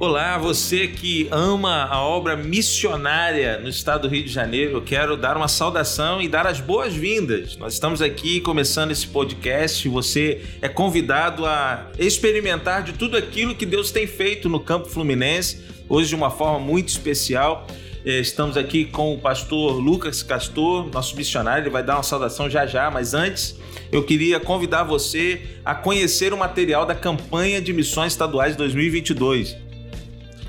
Olá, você que ama a obra missionária no estado do Rio de Janeiro, eu quero dar uma saudação e dar as boas-vindas. Nós estamos aqui começando esse podcast. Você é convidado a experimentar de tudo aquilo que Deus tem feito no campo fluminense, hoje de uma forma muito especial. É, estamos aqui com o pastor Lucas Castor, nosso missionário, ele vai dar uma saudação já já, mas antes eu queria convidar você a conhecer o material da campanha de missões estaduais 2022.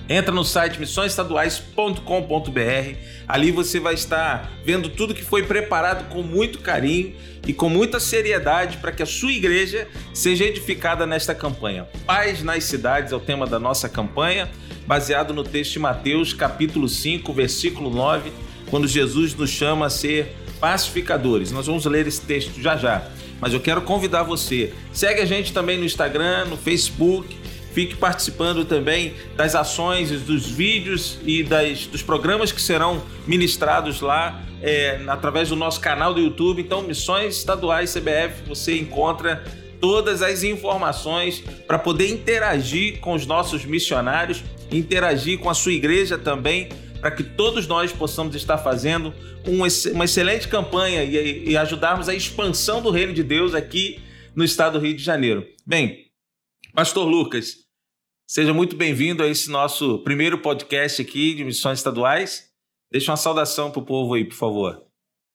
Entra no site missõesestaduais.com.br. Ali você vai estar vendo tudo que foi preparado com muito carinho e com muita seriedade para que a sua igreja seja edificada nesta campanha. Paz nas cidades é o tema da nossa campanha, baseado no texto de Mateus, capítulo 5, versículo 9, quando Jesus nos chama a ser pacificadores. Nós vamos ler esse texto já já. Mas eu quero convidar você. Segue a gente também no Instagram, no Facebook, Fique participando também das ações, dos vídeos e das, dos programas que serão ministrados lá é, através do nosso canal do YouTube. Então, Missões Estaduais CBF, você encontra todas as informações para poder interagir com os nossos missionários, interagir com a sua igreja também, para que todos nós possamos estar fazendo um, uma excelente campanha e, e ajudarmos a expansão do reino de Deus aqui no estado do Rio de Janeiro. Bem, Pastor Lucas, seja muito bem-vindo a esse nosso primeiro podcast aqui de missões estaduais. Deixa uma saudação para o povo aí, por favor.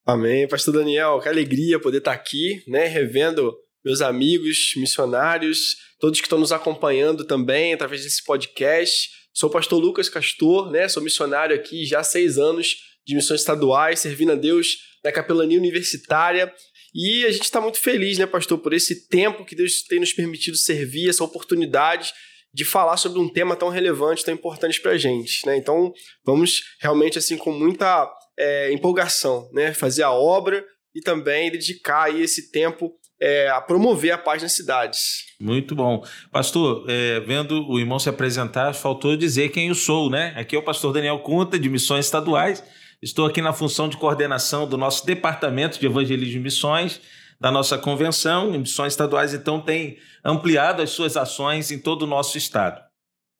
Amém. Pastor Daniel, que alegria poder estar aqui, né, revendo meus amigos missionários, todos que estão nos acompanhando também através desse podcast. Sou o pastor Lucas Castor, né, sou missionário aqui já há seis anos de missões estaduais, servindo a Deus na capelania universitária e a gente está muito feliz, né, pastor, por esse tempo que Deus tem nos permitido servir, essa oportunidade de falar sobre um tema tão relevante, tão importante para a gente, né? Então, vamos realmente assim com muita é, empolgação, né, fazer a obra e também dedicar aí esse tempo é, a promover a paz nas cidades. Muito bom. Pastor, é, vendo o irmão se apresentar, faltou dizer quem eu sou, né? Aqui é o pastor Daniel Conta, de Missões Estaduais. Estou aqui na função de coordenação do nosso departamento de evangelismo e missões, da nossa convenção. Missões estaduais, então, tem ampliado as suas ações em todo o nosso estado.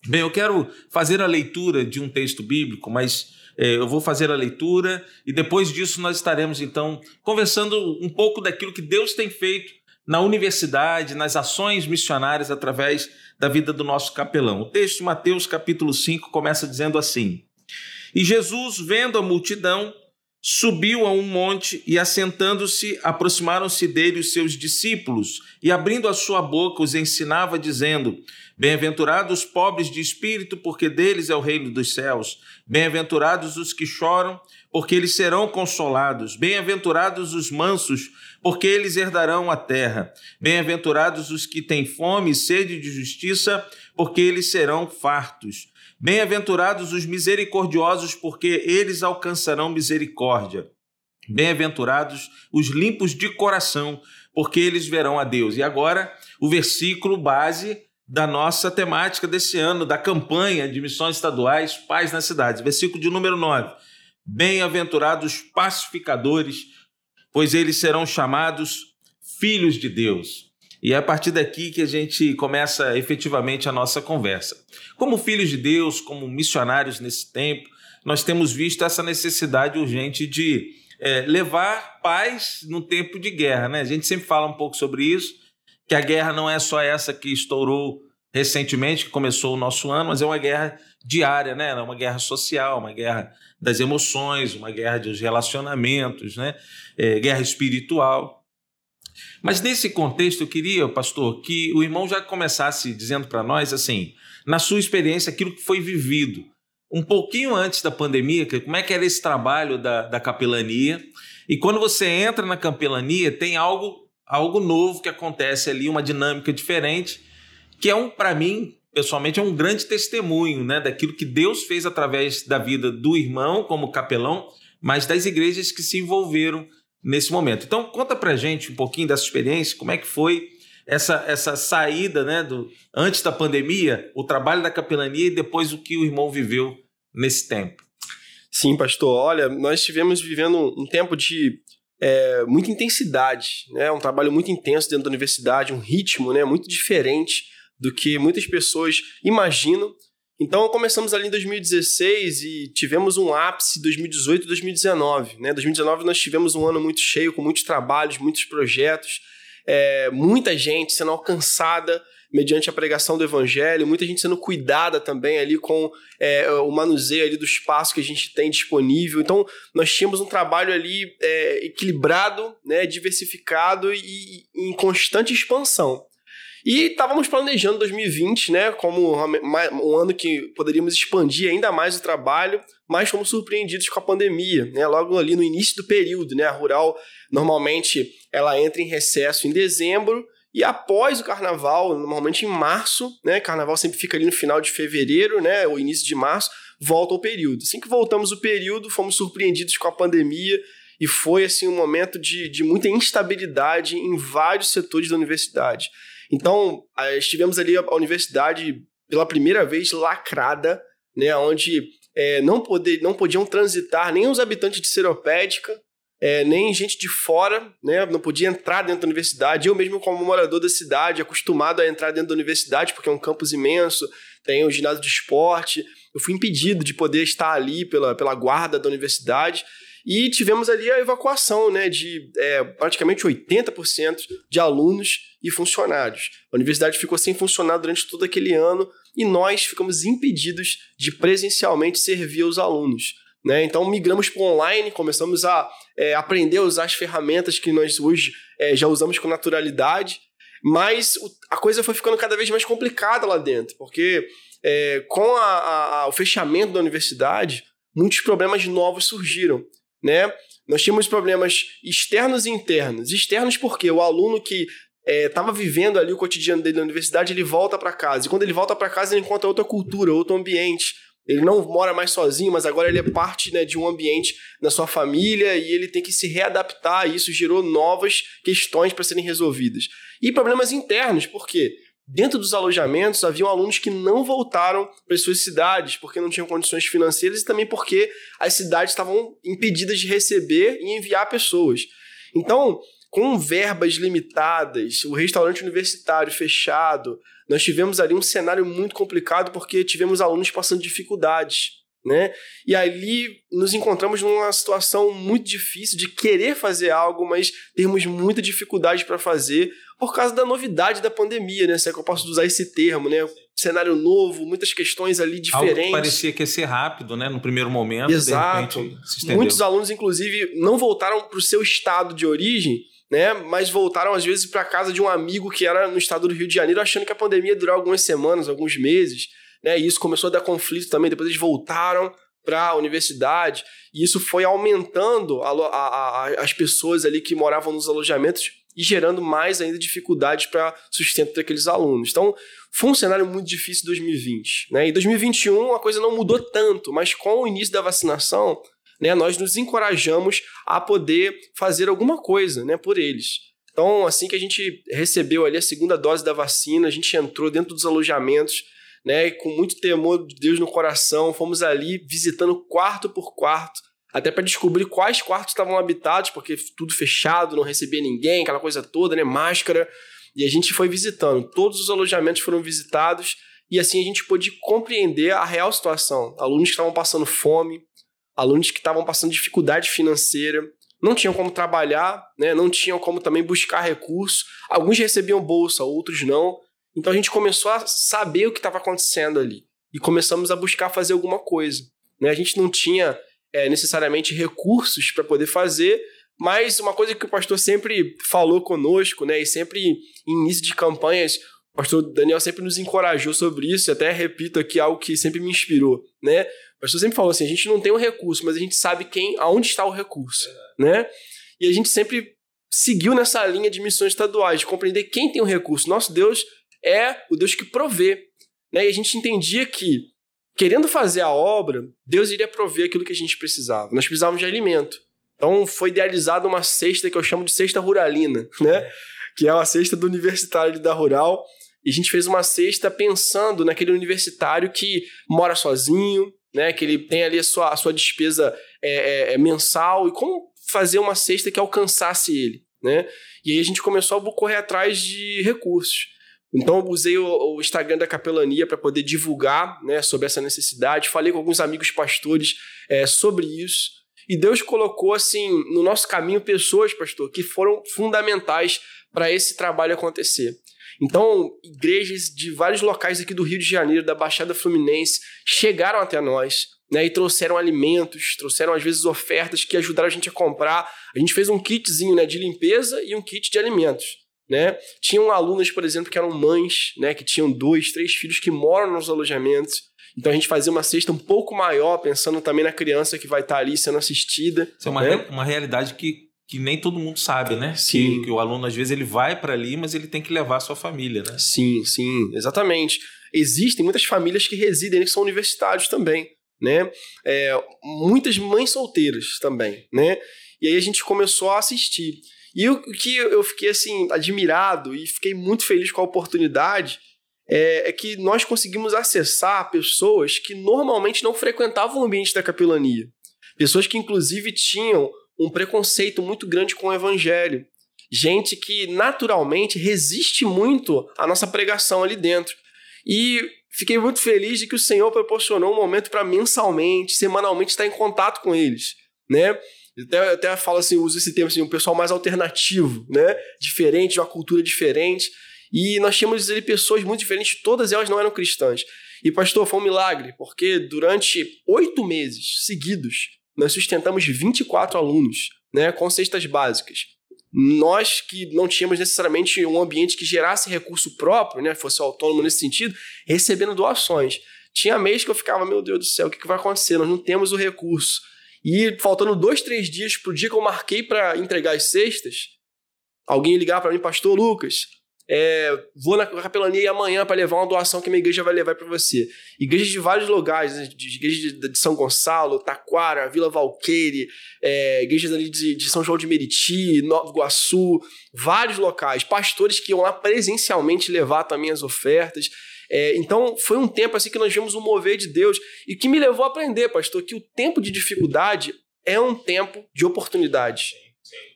Bem, eu quero fazer a leitura de um texto bíblico, mas é, eu vou fazer a leitura e depois disso nós estaremos, então, conversando um pouco daquilo que Deus tem feito na universidade, nas ações missionárias através da vida do nosso capelão. O texto de Mateus, capítulo 5, começa dizendo assim. E Jesus, vendo a multidão, subiu a um monte e, assentando-se, aproximaram-se dele os seus discípulos, e abrindo a sua boca, os ensinava, dizendo: Bem-aventurados os pobres de espírito, porque deles é o reino dos céus. Bem-aventurados os que choram, porque eles serão consolados. Bem-aventurados os mansos, porque eles herdarão a terra. Bem-aventurados os que têm fome e sede de justiça, porque eles serão fartos. Bem-aventurados os misericordiosos, porque eles alcançarão misericórdia. Bem-aventurados os limpos de coração, porque eles verão a Deus. E agora, o versículo base da nossa temática desse ano, da campanha de missões estaduais Paz nas Cidades. Versículo de número 9. Bem-aventurados pacificadores, pois eles serão chamados filhos de Deus. E é a partir daqui que a gente começa efetivamente a nossa conversa. Como filhos de Deus, como missionários nesse tempo, nós temos visto essa necessidade urgente de é, levar paz no tempo de guerra. Né? A gente sempre fala um pouco sobre isso, que a guerra não é só essa que estourou recentemente, que começou o nosso ano, mas é uma guerra diária, né? É uma guerra social, uma guerra das emoções, uma guerra dos relacionamentos, né? É, guerra espiritual. Mas nesse contexto, eu queria, pastor, que o irmão já começasse dizendo para nós, assim, na sua experiência, aquilo que foi vivido um pouquinho antes da pandemia, como é que era esse trabalho da, da capelania. E quando você entra na capelania, tem algo, algo novo que acontece ali, uma dinâmica diferente, que é um, para mim, pessoalmente, é um grande testemunho né, daquilo que Deus fez através da vida do irmão como capelão, mas das igrejas que se envolveram nesse momento. Então, conta pra gente um pouquinho dessa experiência, como é que foi essa, essa saída, né, do, antes da pandemia, o trabalho da capelania e depois o que o irmão viveu nesse tempo. Sim, pastor. Olha, nós estivemos vivendo um tempo de é, muita intensidade, né? um trabalho muito intenso dentro da universidade, um ritmo né, muito diferente do que muitas pessoas imaginam. Então começamos ali em 2016 e tivemos um ápice 2018 e 2019. Né? 2019 nós tivemos um ano muito cheio, com muitos trabalhos, muitos projetos, é, muita gente sendo alcançada mediante a pregação do evangelho, muita gente sendo cuidada também ali com é, o manuseio ali do espaço que a gente tem disponível. Então, nós tínhamos um trabalho ali é, equilibrado, né, diversificado e, e em constante expansão. E estávamos planejando 2020, né, como um ano que poderíamos expandir ainda mais o trabalho, mas fomos surpreendidos com a pandemia, né, logo ali no início do período, né, a Rural normalmente ela entra em recesso em dezembro e após o carnaval, normalmente em março, né, carnaval sempre fica ali no final de fevereiro, né, ou início de março, volta ao período. Assim que voltamos o período, fomos surpreendidos com a pandemia e foi assim um momento de, de muita instabilidade em vários setores da universidade. Então, estivemos ali a universidade pela primeira vez lacrada, né, onde é, não, poder, não podiam transitar nem os habitantes de Seropédica, é, nem gente de fora, né, não podia entrar dentro da universidade. Eu mesmo, como morador da cidade, acostumado a entrar dentro da universidade, porque é um campus imenso, tem o um ginásio de esporte, eu fui impedido de poder estar ali pela, pela guarda da universidade. E tivemos ali a evacuação né, de é, praticamente 80% de alunos e funcionários. A universidade ficou sem funcionar durante todo aquele ano e nós ficamos impedidos de presencialmente servir os alunos. Né? Então migramos para online, começamos a é, aprender a usar as ferramentas que nós hoje é, já usamos com naturalidade, mas a coisa foi ficando cada vez mais complicada lá dentro, porque é, com a, a, o fechamento da universidade, muitos problemas novos surgiram né? Nós tínhamos problemas externos e internos. Externos porque o aluno que estava é, vivendo ali o cotidiano dele na universidade, ele volta para casa. E quando ele volta para casa, ele encontra outra cultura, outro ambiente. Ele não mora mais sozinho, mas agora ele é parte né, de um ambiente na sua família e ele tem que se readaptar. E isso gerou novas questões para serem resolvidas. E problemas internos, por quê? Dentro dos alojamentos, haviam alunos que não voltaram para suas cidades porque não tinham condições financeiras e também porque as cidades estavam impedidas de receber e enviar pessoas. Então, com verbas limitadas, o restaurante universitário fechado, nós tivemos ali um cenário muito complicado porque tivemos alunos passando dificuldades. Né? E ali nos encontramos numa situação muito difícil de querer fazer algo, mas termos muita dificuldade para fazer por causa da novidade da pandemia, né? Se é que eu posso usar esse termo, né? Cenário novo, muitas questões ali diferentes. Algo que parecia que ia ser rápido, né? No primeiro momento. Exato. Muitos alunos, inclusive, não voltaram para o seu estado de origem, né? Mas voltaram, às vezes, para casa de um amigo que era no estado do Rio de Janeiro, achando que a pandemia ia durar algumas semanas, alguns meses. Né? E isso começou a dar conflito também. Depois eles voltaram para a universidade e isso foi aumentando a, a, a, as pessoas ali que moravam nos alojamentos e gerando mais ainda dificuldades para sustento daqueles alunos. Então, foi um cenário muito difícil em 2020. Né? Em 2021, a coisa não mudou tanto, mas com o início da vacinação, né, nós nos encorajamos a poder fazer alguma coisa né, por eles. Então, assim que a gente recebeu ali a segunda dose da vacina, a gente entrou dentro dos alojamentos, né, com muito temor de Deus no coração, fomos ali visitando quarto por quarto, até para descobrir quais quartos estavam habitados, porque tudo fechado, não recebia ninguém, aquela coisa toda, né? Máscara. E a gente foi visitando. Todos os alojamentos foram visitados e assim a gente pôde compreender a real situação. Alunos que estavam passando fome, alunos que estavam passando dificuldade financeira, não tinham como trabalhar, né? não tinham como também buscar recursos. Alguns recebiam bolsa, outros não. Então a gente começou a saber o que estava acontecendo ali e começamos a buscar fazer alguma coisa. Né? A gente não tinha é, necessariamente recursos para poder fazer, mas uma coisa que o pastor sempre falou conosco, né, e sempre em início de campanhas, o pastor Daniel sempre nos encorajou sobre isso, e até repito aqui algo que sempre me inspirou, né? O pastor sempre falou assim: a gente não tem o um recurso, mas a gente sabe quem, aonde está o recurso, né? E a gente sempre seguiu nessa linha de missões estaduais, de compreender quem tem o recurso. Nosso Deus é o Deus que provê, né? E a gente entendia que querendo fazer a obra, Deus iria prover aquilo que a gente precisava. Nós precisávamos de alimento. Então foi idealizada uma cesta que eu chamo de cesta ruralina, né? Que é uma cesta do universitário da Rural. E a gente fez uma cesta pensando naquele universitário que mora sozinho, né? Que ele tem ali a sua, a sua despesa é, é, é mensal e como fazer uma cesta que alcançasse ele, né? E aí a gente começou a correr atrás de recursos. Então eu usei o, o Instagram da capelania para poder divulgar né, sobre essa necessidade. Falei com alguns amigos pastores é, sobre isso. E Deus colocou assim no nosso caminho pessoas, pastor, que foram fundamentais para esse trabalho acontecer. Então, igrejas de vários locais aqui do Rio de Janeiro, da Baixada Fluminense, chegaram até nós, né, e trouxeram alimentos, trouxeram às vezes ofertas que ajudaram a gente a comprar. A gente fez um kitzinho né, de limpeza e um kit de alimentos. Né? Tinham alunas, por exemplo, que eram mães, né, que tinham dois, três filhos que moram nos alojamentos. Então a gente fazia uma cesta um pouco maior, pensando também na criança que vai estar ali sendo assistida. Isso é uma, né? re uma realidade que, que nem todo mundo sabe, né? Sim. Que, que o aluno, às vezes, ele vai para ali, mas ele tem que levar a sua família, né? Sim, sim, exatamente. Existem muitas famílias que residem que são universitários também, né? É, muitas mães solteiras também, né? E aí a gente começou a assistir. E o que eu fiquei assim admirado e fiquei muito feliz com a oportunidade é, é, que nós conseguimos acessar pessoas que normalmente não frequentavam o ambiente da capelania. Pessoas que, inclusive, tinham um preconceito muito grande com o evangelho. Gente que naturalmente resiste muito à nossa pregação ali dentro. E fiquei muito feliz de que o Senhor proporcionou um momento para mensalmente, semanalmente estar em contato com eles, né? Até, até falo assim, uso esse termo assim, um pessoal mais alternativo, né? Diferente, uma cultura diferente. E nós tínhamos ali pessoas muito diferentes, todas elas não eram cristãs. E, pastor, foi um milagre, porque durante oito meses seguidos, nós sustentamos 24 alunos, né, com cestas básicas. Nós que não tínhamos necessariamente um ambiente que gerasse recurso próprio, né, fosse autônomo nesse sentido, recebendo doações. Tinha mês que eu ficava, meu Deus do céu, o que, que vai acontecer? Nós não temos o recurso. E faltando dois, três dias para o dia que eu marquei para entregar as cestas, alguém ligar para mim, pastor Lucas, é, vou na capelania amanhã para levar uma doação que minha igreja vai levar para você. Igrejas de vários lugares, né, de, igrejas de, de, São Gonçalo, Taquara, Vila Valqueire, é, igrejas ali de, de, São João de Meriti, Nova Iguaçu, vários locais, pastores que iam lá presencialmente levar também as ofertas. É, então foi um tempo assim que nós vimos o mover de Deus e que me levou a aprender, pastor, que o tempo de dificuldade é um tempo de oportunidade.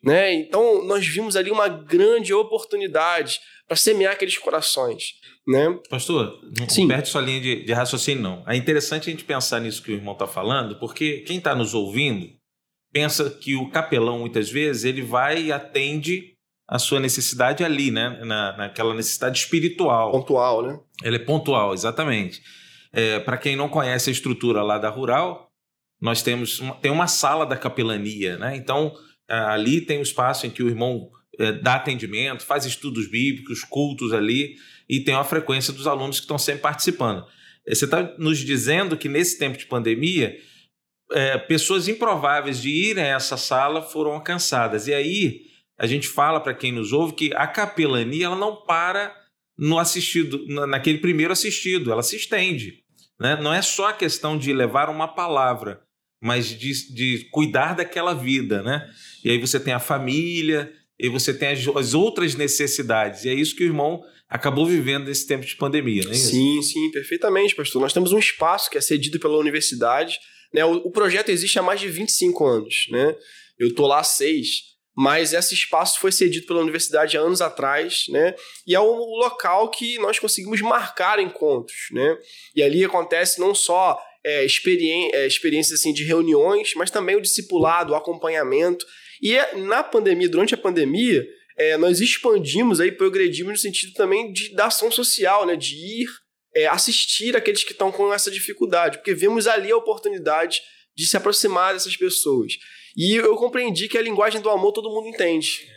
Né? Então nós vimos ali uma grande oportunidade para semear aqueles corações. Né? Pastor, não Sim. perde sua linha de, de, raciocínio, não. É interessante a gente pensar nisso que o irmão está falando, porque quem está nos ouvindo pensa que o capelão, muitas vezes, ele vai e atende a sua necessidade ali, né? Na, naquela necessidade espiritual. Pontual, né? Ela é pontual, exatamente. É, para quem não conhece a estrutura lá da Rural, nós temos uma, tem uma sala da capelania, né? Então, ali tem um espaço em que o irmão é, dá atendimento, faz estudos bíblicos, cultos ali, e tem uma frequência dos alunos que estão sempre participando. É, você está nos dizendo que nesse tempo de pandemia, é, pessoas improváveis de irem a essa sala foram alcançadas. E aí a gente fala para quem nos ouve que a capelania ela não para no assistido, naquele primeiro assistido, ela se estende. Né? Não é só a questão de levar uma palavra, mas de, de cuidar daquela vida. Né? E aí você tem a família, e você tem as, as, outras necessidades. E é isso que o irmão acabou vivendo nesse tempo de pandemia, não é isso? Sim, sim, perfeitamente, pastor. Nós temos um espaço que é cedido pela universidade. Né? O, o projeto existe há mais de 25 anos. Né? Eu estou lá há seis, mas esse espaço foi cedido pela universidade há anos atrás, né? E é o local que nós conseguimos marcar encontros, né? E ali acontece não só é, é, experiências assim, de reuniões, mas também o discipulado, o acompanhamento. E é, na pandemia, durante a pandemia, é, nós expandimos aí, progredimos no sentido também de, da ação social, né? De ir é, assistir aqueles que estão com essa dificuldade, porque vemos ali a oportunidade de se aproximar dessas pessoas. E eu compreendi que a linguagem do amor todo mundo entende,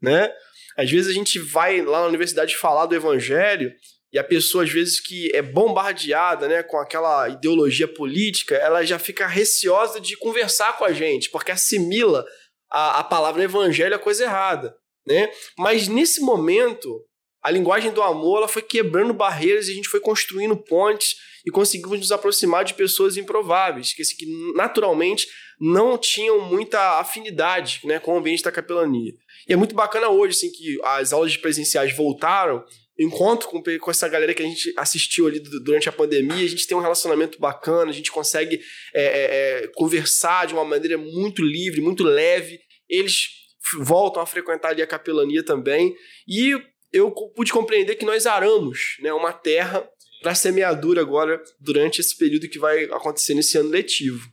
né? Às vezes a gente vai lá na universidade falar do evangelho e a pessoa, às vezes, que é bombardeada né, com aquela ideologia política, ela já fica receosa de conversar com a gente, porque assimila a, a palavra evangelho a coisa errada. Né? Mas nesse momento, a linguagem do amor ela foi quebrando barreiras e a gente foi construindo pontes e conseguimos nos aproximar de pessoas improváveis, que, assim, que naturalmente não tinham muita afinidade né, com o ambiente da capelania. E é muito bacana hoje assim, que as aulas presenciais voltaram encontro com, com essa galera que a gente assistiu ali durante a pandemia, a gente tem um relacionamento bacana, a gente consegue é, é, é, conversar de uma maneira muito livre, muito leve. Eles voltam a frequentar ali a capelania também. E eu pude compreender que nós aramos né, uma terra para semeadura agora durante esse período que vai acontecer nesse ano letivo.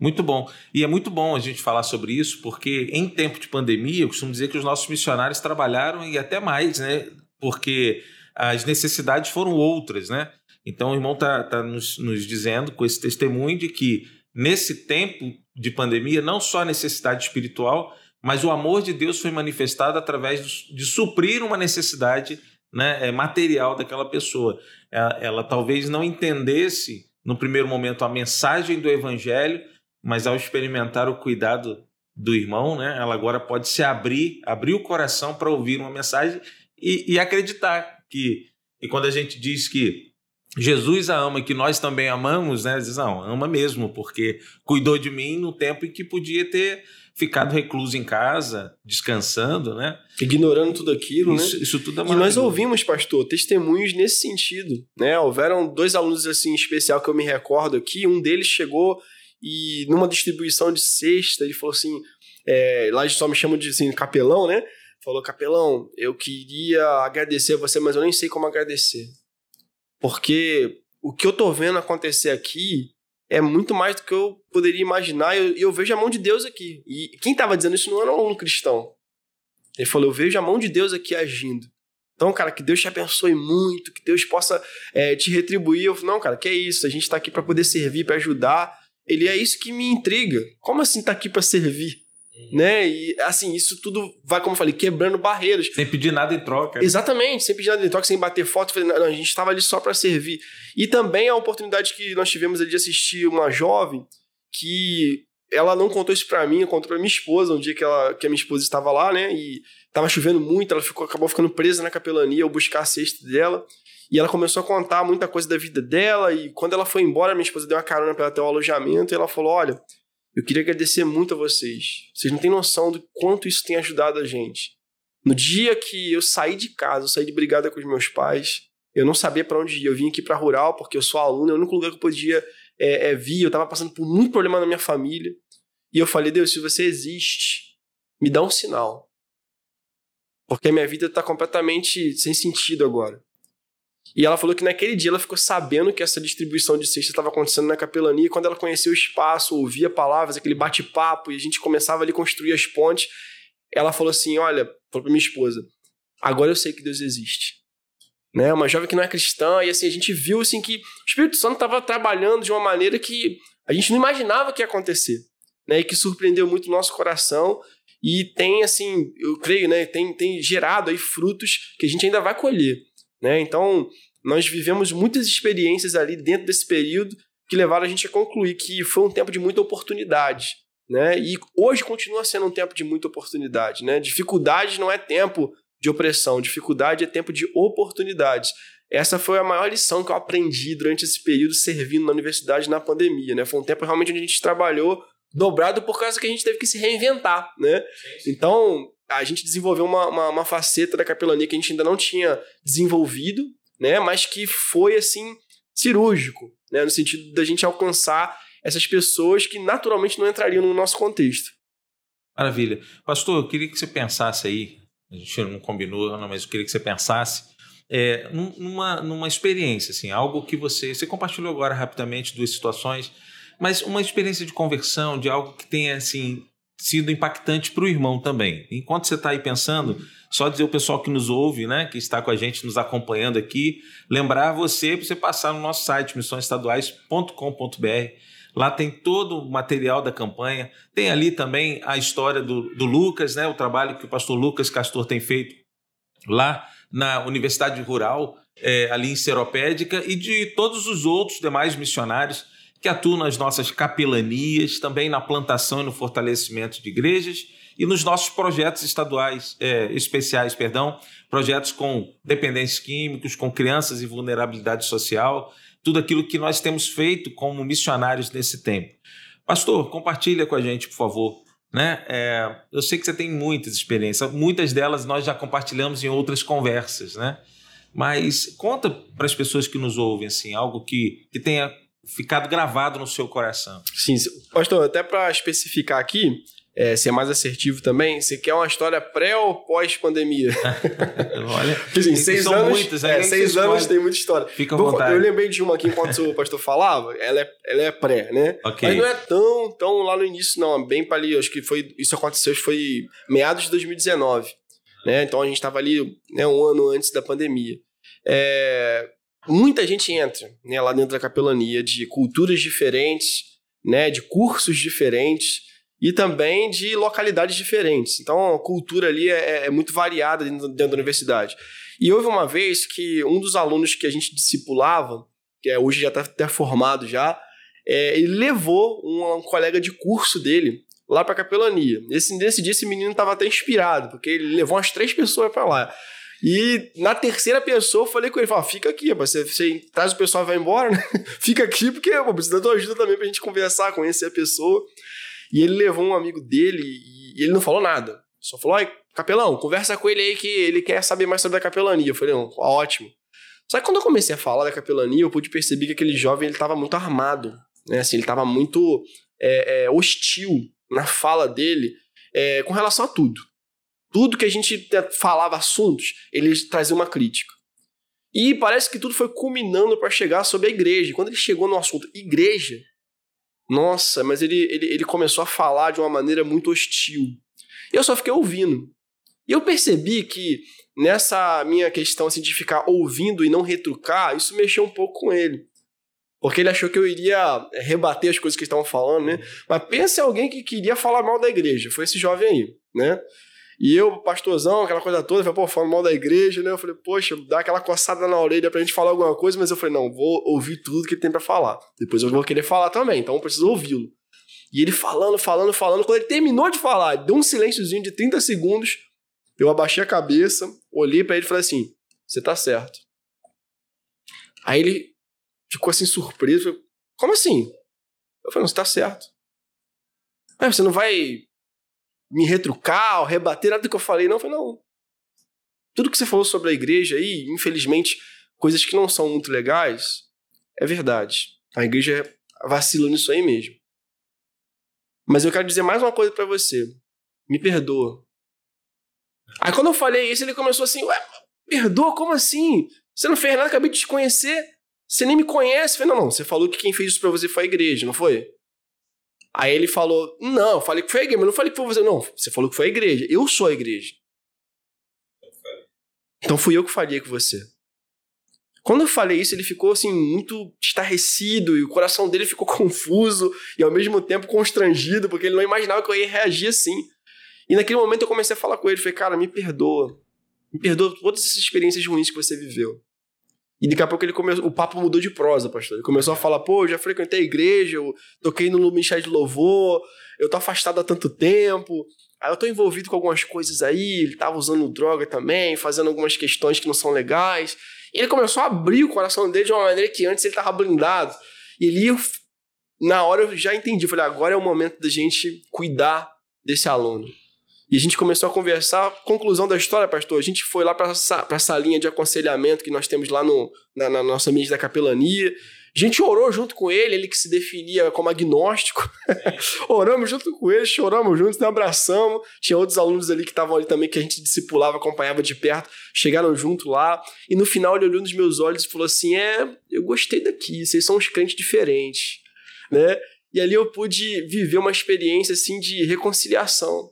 Muito bom. E é muito bom a gente falar sobre isso, porque em tempo de pandemia, eu costumo dizer que os nossos missionários trabalharam e até mais, né? Porque as necessidades foram outras, né? Então o irmão está tá nos, nos dizendo com esse testemunho de que nesse tempo de pandemia, não só a necessidade espiritual, mas o amor de Deus foi manifestado através de suprir uma necessidade né, é, material daquela pessoa. Ela, ela, talvez não entendesse no primeiro momento a mensagem do evangelho, mas ao experimentar o cuidado do irmão, né, ela agora pode se abrir, abrir o coração para ouvir uma mensagem e, e acreditar que, e quando a gente diz que Jesus a ama e que nós também amamos, né? Diz, não, ama mesmo, porque cuidou de mim no tempo em que podia ter ficado recluso em casa, descansando, né? Ignorando tudo aquilo, isso, né? Isso tudo é E nós ouvimos, pastor, testemunhos nesse sentido, né? Houveram dois alunos assim em especial que eu me recordo aqui, um deles chegou e numa distribuição de cesta, ele falou assim, é, lá eles só me chamam de assim, capelão, né? Falou, capelão, eu queria agradecer a você, mas eu nem sei como agradecer. Porque o que eu tô vendo acontecer aqui é muito mais do que eu poderia imaginar. E eu, eu, vejo a mão de Deus aqui. E quem estava dizendo isso não era um aluno cristão. Ele falou: Eu vejo a mão de Deus aqui agindo. Então, cara, que Deus te abençoe muito, que Deus possa é, te retribuir. Eu falei: Não, cara, que é isso? A gente está aqui para poder servir, para ajudar. Ele é isso que me intriga. Como assim tá aqui para servir? né? E assim, isso tudo vai, como eu falei, quebrando barreiras. Sem pedir nada em troca. Né? Exatamente, sem pedir nada em troca, sem bater foto. Falei, não, a gente estava ali só para servir. E também a oportunidade que nós tivemos ali de assistir uma jovem que ela não contou isso para mim, contou para minha esposa, um dia que, ela, que a minha esposa estava lá, né? E tava chovendo muito, ela ficou, acabou ficando presa na capelania, eu buscar a cesta dela. E ela começou a contar muita coisa da vida dela. E quando ela foi embora, minha esposa deu uma carona para ela até o alojamento. E ela falou: Olha, eu queria agradecer muito a vocês. Vocês não têm noção do quanto isso tem ajudado a gente. No dia que eu saí de casa, eu saí de brigada com os meus pais, eu não sabia para onde ir. Eu vim aqui para rural porque eu sou aluno, é o único lugar que eu podia é, é, vir. Eu estava passando por muito problema na minha família. E eu falei, Deus, se você existe, me dá um sinal. Porque a minha vida está completamente sem sentido agora. E ela falou que naquele dia ela ficou sabendo que essa distribuição de cesta estava acontecendo na capelania. E quando ela conheceu o espaço, ouvia palavras, aquele bate-papo, e a gente começava ali a construir as pontes, ela falou assim: Olha, falou para minha esposa, agora eu sei que Deus existe. Né? Uma jovem que não é cristã, e assim, a gente viu assim, que o Espírito Santo estava trabalhando de uma maneira que a gente não imaginava que ia acontecer. Né? E que surpreendeu muito o nosso coração. E tem, assim, eu creio, né? Tem, tem gerado aí frutos que a gente ainda vai colher. Né? Então, nós vivemos muitas experiências ali dentro desse período que levaram a gente a concluir que foi um tempo de muita oportunidade. Né? E hoje continua sendo um tempo de muita oportunidade. Né? Dificuldade não é tempo de opressão, dificuldade é tempo de oportunidades. Essa foi a maior lição que eu aprendi durante esse período servindo na universidade na pandemia. Né? Foi um tempo realmente onde a gente trabalhou dobrado por causa que a gente teve que se reinventar. Né? Então, a gente desenvolveu uma, uma, uma, faceta da capelania que a gente ainda não tinha desenvolvido, né? Mas que foi assim cirúrgico, né? No sentido da gente alcançar essas pessoas que naturalmente não entrariam no nosso contexto. Maravilha. Pastor, eu queria que você pensasse aí, a gente não combinou, não, mas eu queria que você pensasse é, numa, numa experiência, assim, algo que você. Você compartilhou agora rapidamente duas situações, mas uma experiência de conversão, de algo que tenha assim, sido impactante para o irmão também. Enquanto você está aí pensando, só dizer o pessoal que nos ouve, né, que está com a gente, nos acompanhando aqui, lembrar você para você passar no nosso site missõesestaduais.com.br. Lá tem todo o material da campanha. Tem ali também a história do, do Lucas, né, o trabalho que o pastor Lucas Castor tem feito lá na Universidade Rural, é, ali em Seropédica, e de todos os outros demais missionários que atuam nas nossas capelanias, também na plantação e no fortalecimento de igrejas e nos nossos projetos estaduais é, especiais, perdão, projetos com dependentes químicos, com crianças e vulnerabilidade social, tudo aquilo que nós temos feito como missionários nesse tempo. Pastor, compartilha com a gente, por favor. Né? É, eu sei que você tem muitas experiências, muitas delas nós já compartilhamos em outras conversas, né? Mas conta para as pessoas que nos ouvem assim, algo que, que tenha ficado gravado no seu coração. Sim, pastor, até para especificar aqui, é, ser mais assertivo também, você quer uma história pré ou pós-pandemia? Olha, Porque, assim, seis são anos, muitas, né? é, seis anos tem muita história. Fica à Vou- vontade. Eu lembrei de uma aqui enquanto o pastor falava, ela é, ela é pré, né? Ok. Mas não é tão, tão lá no início, não. É bem para ali, acho que foi, isso aconteceu, acho que foi meados de 2019. Né? Então a gente estava ali né, um ano antes da pandemia. É, muita gente entra né, lá dentro da capelania de culturas diferentes, né, de cursos diferentes e também de localidades diferentes. Então a cultura ali é, é muito variada dentro, dentro da universidade. E houve uma vez que um dos alunos que a gente discipulava, que é, hoje já está até formado já, é, ele levou um, um colega de curso dele lá para a capelania. Esse, nesse dia esse menino estava até inspirado, porque ele levou umas três pessoas para lá. E na terceira pessoa eu falei com ele, falei, "Ó, fica aqui, rapaz, você, você traz o pessoal e vai embora, né? fica aqui porque pô, precisa da tua ajuda também pra gente conversar, conhecer a pessoa. E ele levou um amigo dele e ele não falou nada. Só falou, ó, capelão, conversa com ele aí que ele quer saber mais sobre a capelania. Eu falei, não, ótimo. Só que quando eu comecei a falar da capelania, eu pude perceber que aquele jovem ele estava muito armado, né? Assim, ele estava muito é, é, hostil na fala dele é, com relação a tudo. Tudo que a gente falava assuntos, ele trazia uma crítica. E parece que tudo foi culminando para chegar sobre a igreja. Quando ele chegou no assunto igreja, nossa, mas ele, ele, ele começou a falar de uma maneira muito hostil. E eu só fiquei ouvindo. E eu percebi que nessa minha questão assim, de ficar ouvindo e não retrucar, isso mexeu um pouco com ele. Porque ele achou que eu iria rebater as coisas que estavam falando, né? Mas pensa em alguém que queria falar mal da igreja. Foi esse jovem aí, né? E eu, pastorzão, aquela coisa toda, falei, pô, falando mal da igreja, né? Eu falei, poxa, dá aquela coçada na orelha pra gente falar alguma coisa, mas eu falei, não, vou ouvir tudo que ele tem pra falar. Depois eu vou querer falar também, então eu preciso ouvi-lo. E ele falando, falando, falando. Quando ele terminou de falar, deu um silênciozinho de 30 segundos, eu abaixei a cabeça, olhei pra ele e falei assim: você tá certo. Aí ele ficou assim surpreso, como assim? Eu falei, não, você tá certo. "Ah, você não vai me retrucar ou rebater nada do que eu falei, não? Eu falei, não. Tudo que você falou sobre a igreja aí, infelizmente, coisas que não são muito legais, é verdade. A igreja vacila nisso aí mesmo. Mas eu quero dizer mais uma coisa pra você. Me perdoa. Aí quando eu falei isso, ele começou assim, ué, perdoa? Como assim? Você não fez nada, acabei de te conhecer. Você nem me conhece. Eu falei, não, não, você falou que quem fez isso pra você foi a igreja, não foi? Aí ele falou, não, eu falei que foi a igreja, mas não falei que foi você. Não, você falou que foi a igreja. Eu sou a igreja. Então fui eu que falhei com você. Quando eu falei isso, ele ficou assim, muito estarrecido, e o coração dele ficou confuso e ao mesmo tempo constrangido, porque ele não imaginava que eu ia reagir assim. E naquele momento eu comecei a falar com ele, falei, cara, me perdoa. Me perdoa por todas essas experiências ruins que você viveu. E daqui a pouco ele começou, o papo mudou de prosa, pastor. Ele começou a falar, pô, eu já frequentei a igreja, eu toquei no Ministério de Louvor, eu tô afastado há tanto tempo, aí eu tô envolvido com algumas coisas aí, ele tava usando droga também, fazendo algumas questões que não são legais. E ele começou a abrir o coração dele de uma maneira que antes ele tava blindado. E eu- na hora eu já entendi, falei, agora é o momento da gente cuidar desse aluno. E a gente começou a conversar. Conclusão da história, pastor, a gente foi lá para a salinha de aconselhamento que nós temos lá no, na, na nossa mídia da capelania. A gente orou junto com ele, ele que se definia como agnóstico. Oramos junto com ele, choramos juntos, né, abraçamos. Tinha outros alunos ali que estavam ali também, que a gente discipulava, acompanhava de perto. Chegaram junto lá. E no final ele olhou nos meus olhos e falou assim: É, eu gostei daqui, vocês são uns crentes diferentes. Né? E ali eu pude viver uma experiência assim de reconciliação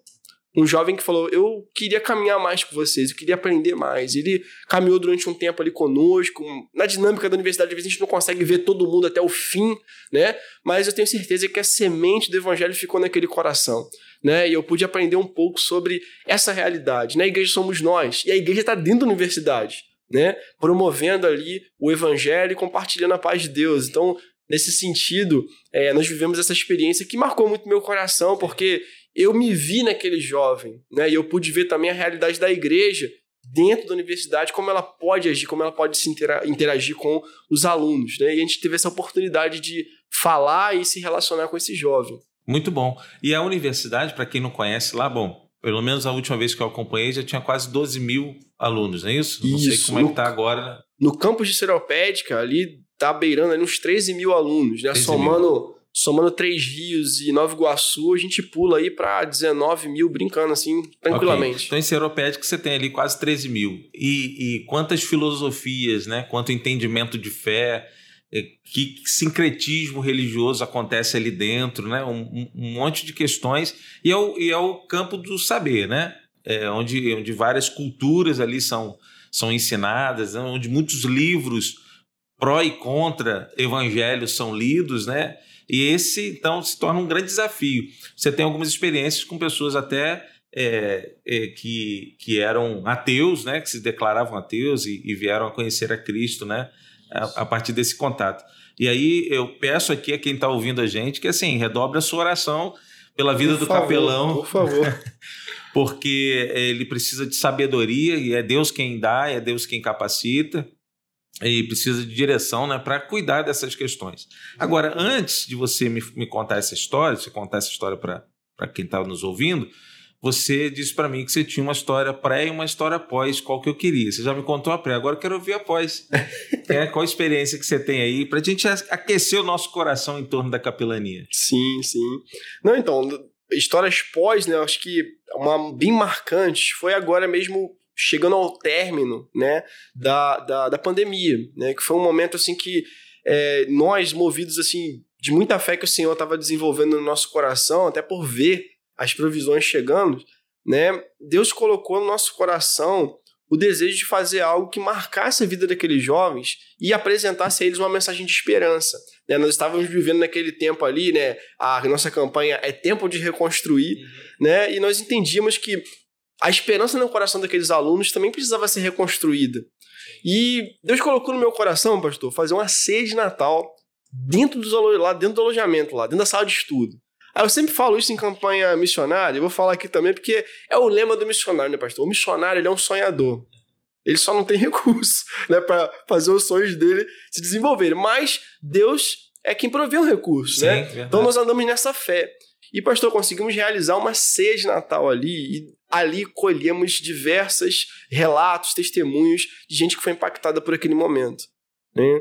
um jovem que falou: Eu queria caminhar mais com vocês, eu queria aprender mais. Ele caminhou durante um tempo ali conosco. Na dinâmica da universidade, às vezes a gente não consegue ver todo mundo até o fim, né? Mas eu tenho certeza que a semente do evangelho ficou naquele coração. Né? E eu pude aprender um pouco sobre essa realidade. Na igreja somos nós, e a igreja está dentro da universidade, né? promovendo ali o evangelho e compartilhando a paz de Deus. Então, nesse sentido, é, nós vivemos essa experiência que marcou muito meu coração, porque eu me vi naquele jovem, né? E eu pude ver também a realidade da igreja dentro da universidade, como ela pode agir, como ela pode se intera- interagir com os alunos, né? E a gente teve essa oportunidade de falar e se relacionar com esse jovem. Muito bom. E a universidade, para quem não conhece lá, bom, pelo menos a última vez que eu acompanhei já tinha quase 12 mil alunos, não é isso? Não sei Isso. como é No- que tá agora. No campus de Seropédica, ali tá beirando ali uns 13 mil alunos, né? 13 Somando somando Três Rios e Nova Iguaçu, a gente pula aí para 19 mil brincando assim, tranquilamente. Okay. Então, em Seropédica você tem ali quase 13 mil. E, e quantas filosofias, né? Quanto entendimento de fé, é, que sincretismo religioso acontece ali dentro, né? Um, um monte de questões. E é, o, e é o campo do saber, né? É onde, onde várias culturas ali são, são ensinadas, né? onde muitos livros pró e contra evangelhos são lidos, né? E esse, então, se torna um grande desafio. Você tem algumas experiências com pessoas até é, é, que, que eram ateus, né? Que se declaravam ateus e, e vieram a conhecer a Cristo, né? A, a, partir desse contato. E aí eu peço aqui a quem está ouvindo a gente que, assim, redobre a sua oração pela vida por do favor, capelão. Por favor. porque ele precisa de sabedoria e é Deus quem dá, é Deus quem capacita e precisa de direção né, para cuidar dessas questões. Agora, antes de você me, me contar essa história, você contar essa história para quem está nos ouvindo, você disse para mim que você tinha uma história pré e uma história pós, qual que eu queria. Você já me contou a pré, agora eu quero ouvir a pós. é, qual a experiência que você tem aí para a gente aquecer o nosso coração em torno da capelania? Sim, sim. Não, então, histórias pós, né, acho que uma bem marcante foi agora mesmo chegando ao término né, da, da, da pandemia, né, que foi um momento assim que é, nós, movidos assim de muita fé que o Senhor estava desenvolvendo no nosso coração, até por ver as provisões chegando, né, Deus colocou no nosso coração o desejo de fazer algo que marcasse a vida daqueles jovens e apresentasse a eles uma mensagem de esperança. Né? Nós estávamos vivendo naquele tempo ali, né? a nossa campanha é tempo de reconstruir, uhum. né? e nós entendíamos que a esperança no coração daqueles alunos também precisava ser reconstruída. E Deus colocou no meu coração, pastor, fazer uma ceia de Natal dentro dos lá dentro do alojamento, lá dentro da sala de estudo. Aí eu sempre falo isso em campanha missionária, eu vou falar aqui também porque é o lema do missionário, né, pastor? O missionário ele é um sonhador. Ele só não tem recurso, né, para fazer os sonhos dele se desenvolverem. Mas Deus é quem provê um recurso, né? Sim, né? Verdade. Então nós andamos nessa fé. E, pastor, conseguimos realizar uma ceia de Natal ali e ali colhemos diversos relatos, testemunhos de gente que foi impactada por aquele momento. Né?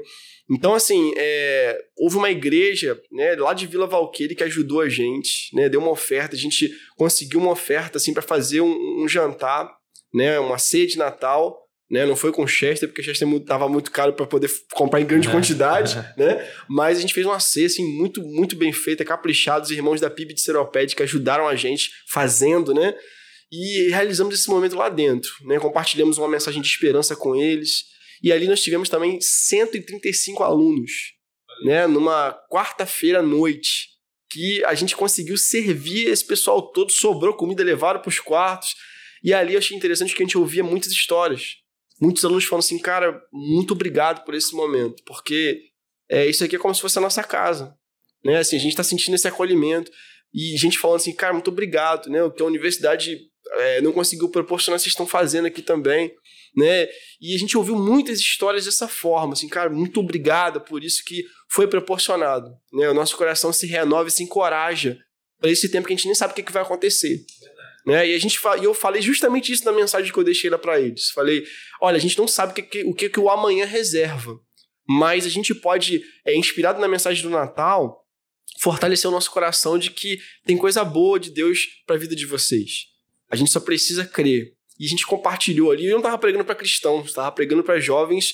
Então, assim, é, houve uma igreja né, lá de Vila Valqueire que ajudou a gente, né, deu uma oferta, a gente conseguiu uma oferta assim, para fazer um, um, jantar, né, uma ceia de Natal. Né, não foi com Chester, porque Chester estava muito caro para poder comprar em grande é. quantidade, né? Mas a gente fez uma ceia assim, muito, muito bem feita, caprichada. Os irmãos da PIB de Seropédica ajudaram a gente fazendo, né? E realizamos esse momento lá dentro, né? Compartilhamos uma mensagem de esperança com eles. E ali nós tivemos também 135 alunos, né? Numa quarta-feira à noite, que a gente conseguiu servir esse pessoal todo, sobrou comida, levaram para os quartos. E ali eu achei interessante que a gente ouvia muitas histórias. Muitos alunos falando assim, cara, muito obrigado por esse momento, porque é, isso aqui é como se fosse a nossa casa. Né? Assim, a gente está sentindo esse acolhimento. E gente falando assim, cara, muito obrigado, né? O que a universidade é, não conseguiu proporcionar, vocês estão fazendo aqui também, né? E a gente ouviu muitas histórias dessa forma, assim, cara, muito obrigada por isso que foi proporcionado, né? O nosso coração se renova e se encoraja para esse tempo que a gente nem sabe o que, que vai acontecer. Né? E a gente e eu falei justamente isso na mensagem que eu deixei lá para eles. Falei, olha, a gente não sabe o que, que, o que, o amanhã reserva, mas a gente pode, é, inspirado na mensagem do Natal, fortalecer o nosso coração de que tem coisa boa de Deus para a vida de vocês. A gente só precisa crer. E a gente compartilhou ali. Eu não estava pregando para cristãos, estava pregando para jovens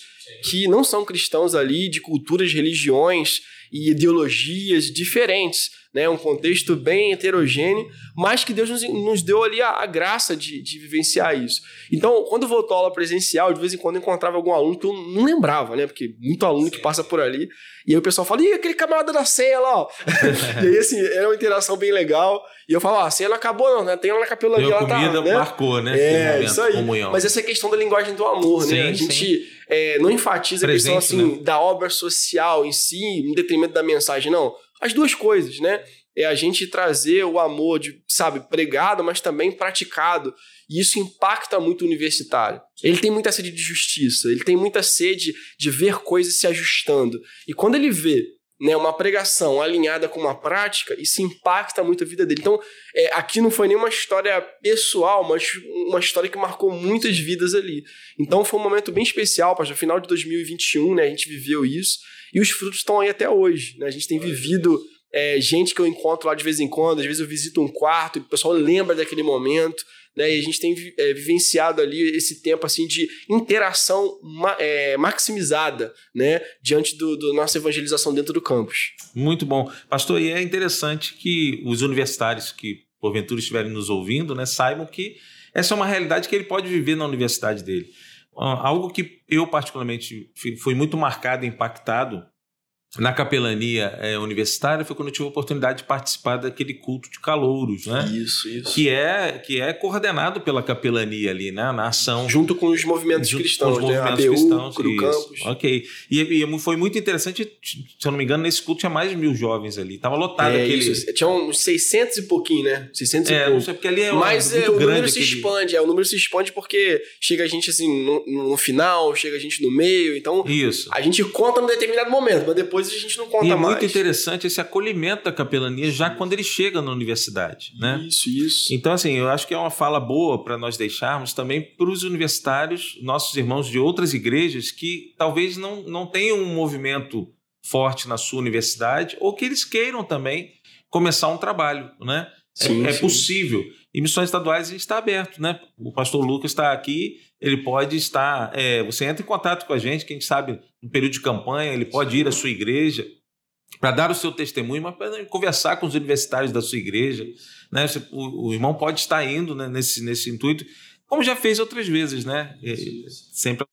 que não são cristãos ali, de culturas, religiões e ideologias diferentes né? Um contexto bem heterogêneo, mas que Deus nos, nos deu ali a, a graça de, de, vivenciar isso. Então, quando voltou a aula presencial, de vez em quando encontrava algum aluno que eu não lembrava, né? Porque muito aluno que passa por ali. E aí o pessoal fala, ih, aquele camarada da ceia lá, ó. e aí, assim, era uma interação bem legal. E eu falo, ah, a ceia não acabou não, né? Tem lá na capelania, ela tá... comida né? marcou, né? É, isso aí. Comunhão. Mas essa é a questão da linguagem do amor, sim, né? A gente é, não enfatiza Presente, a questão, assim, né? da obra social em si, em detrimento da mensagem, não as duas coisas, né? É a gente trazer o amor, de, sabe, pregado, mas também praticado. E isso impacta muito o universitário. Ele tem muita sede de justiça, ele tem muita sede de ver coisas se ajustando. E quando ele vê né, uma pregação alinhada com uma prática, isso impacta muito a vida dele. Então, é, aqui não foi nenhuma história pessoal, mas uma história que marcou muitas vidas ali. Então, foi um momento bem especial, para final de 2021, né, a gente viveu isso. E os frutos estão aí até hoje. Né? A gente tem vivido é, gente que eu encontro lá de vez em quando, às vezes eu visito um quarto e o pessoal lembra daquele momento, né? E a gente tem é, vivenciado ali esse tempo assim de interação ma é, maximizada, né? Diante do, do, nossa evangelização dentro do campus. Muito bom. Pastor, e é interessante que os universitários que porventura estiverem nos ouvindo, né, saibam que essa é uma realidade que ele pode viver na universidade dele. Algo que eu particularmente fui muito marcado impactado na capelania é, universitária foi quando eu tive a oportunidade de participar daquele culto de calouros, né? Isso, isso. Que é, que é coordenado pela capelania ali, né? Na ação. Junto com os movimentos junto cristãos, com os né? movimentos ABU, cristãos. Cru Campos. Ok. E, e, foi muito interessante, se eu não me engano, nesse culto tinha mais de mil jovens ali. Tava lotado é, aquele. Isso. Tinha uns 600 e pouquinho, né? 600 é, e pouco. Não sei, porque ali é Mas é, o número se aquele... expande, é, o número se expande porque chega a gente assim no, no, final, chega a gente no meio, então isso. a gente conta num determinado momento, mas depois a gente não conta mais muito interessante esse acolhimento da capelania já quando ele chega na universidade, né? Isso, isso. Então, assim, eu acho que é uma fala boa para nós deixarmos também para os universitários, nossos irmãos de outras igrejas que talvez não, não tenham um movimento forte na sua universidade ou que eles queiram também começar um trabalho, né? É, sim, é, é possível. E missões estaduais a gente está aberto, né? O pastor Lucas está aqui, ele pode estar. É, você entra em contato com a gente, quem sabe no período de campanha, ele pode ir à sua igreja, para dar o seu testemunho, mas para conversar com os universitários da sua igreja. Né? O, o irmão pode estar indo né, nesse, nesse intuito, como já fez outras vezes, né? sempre.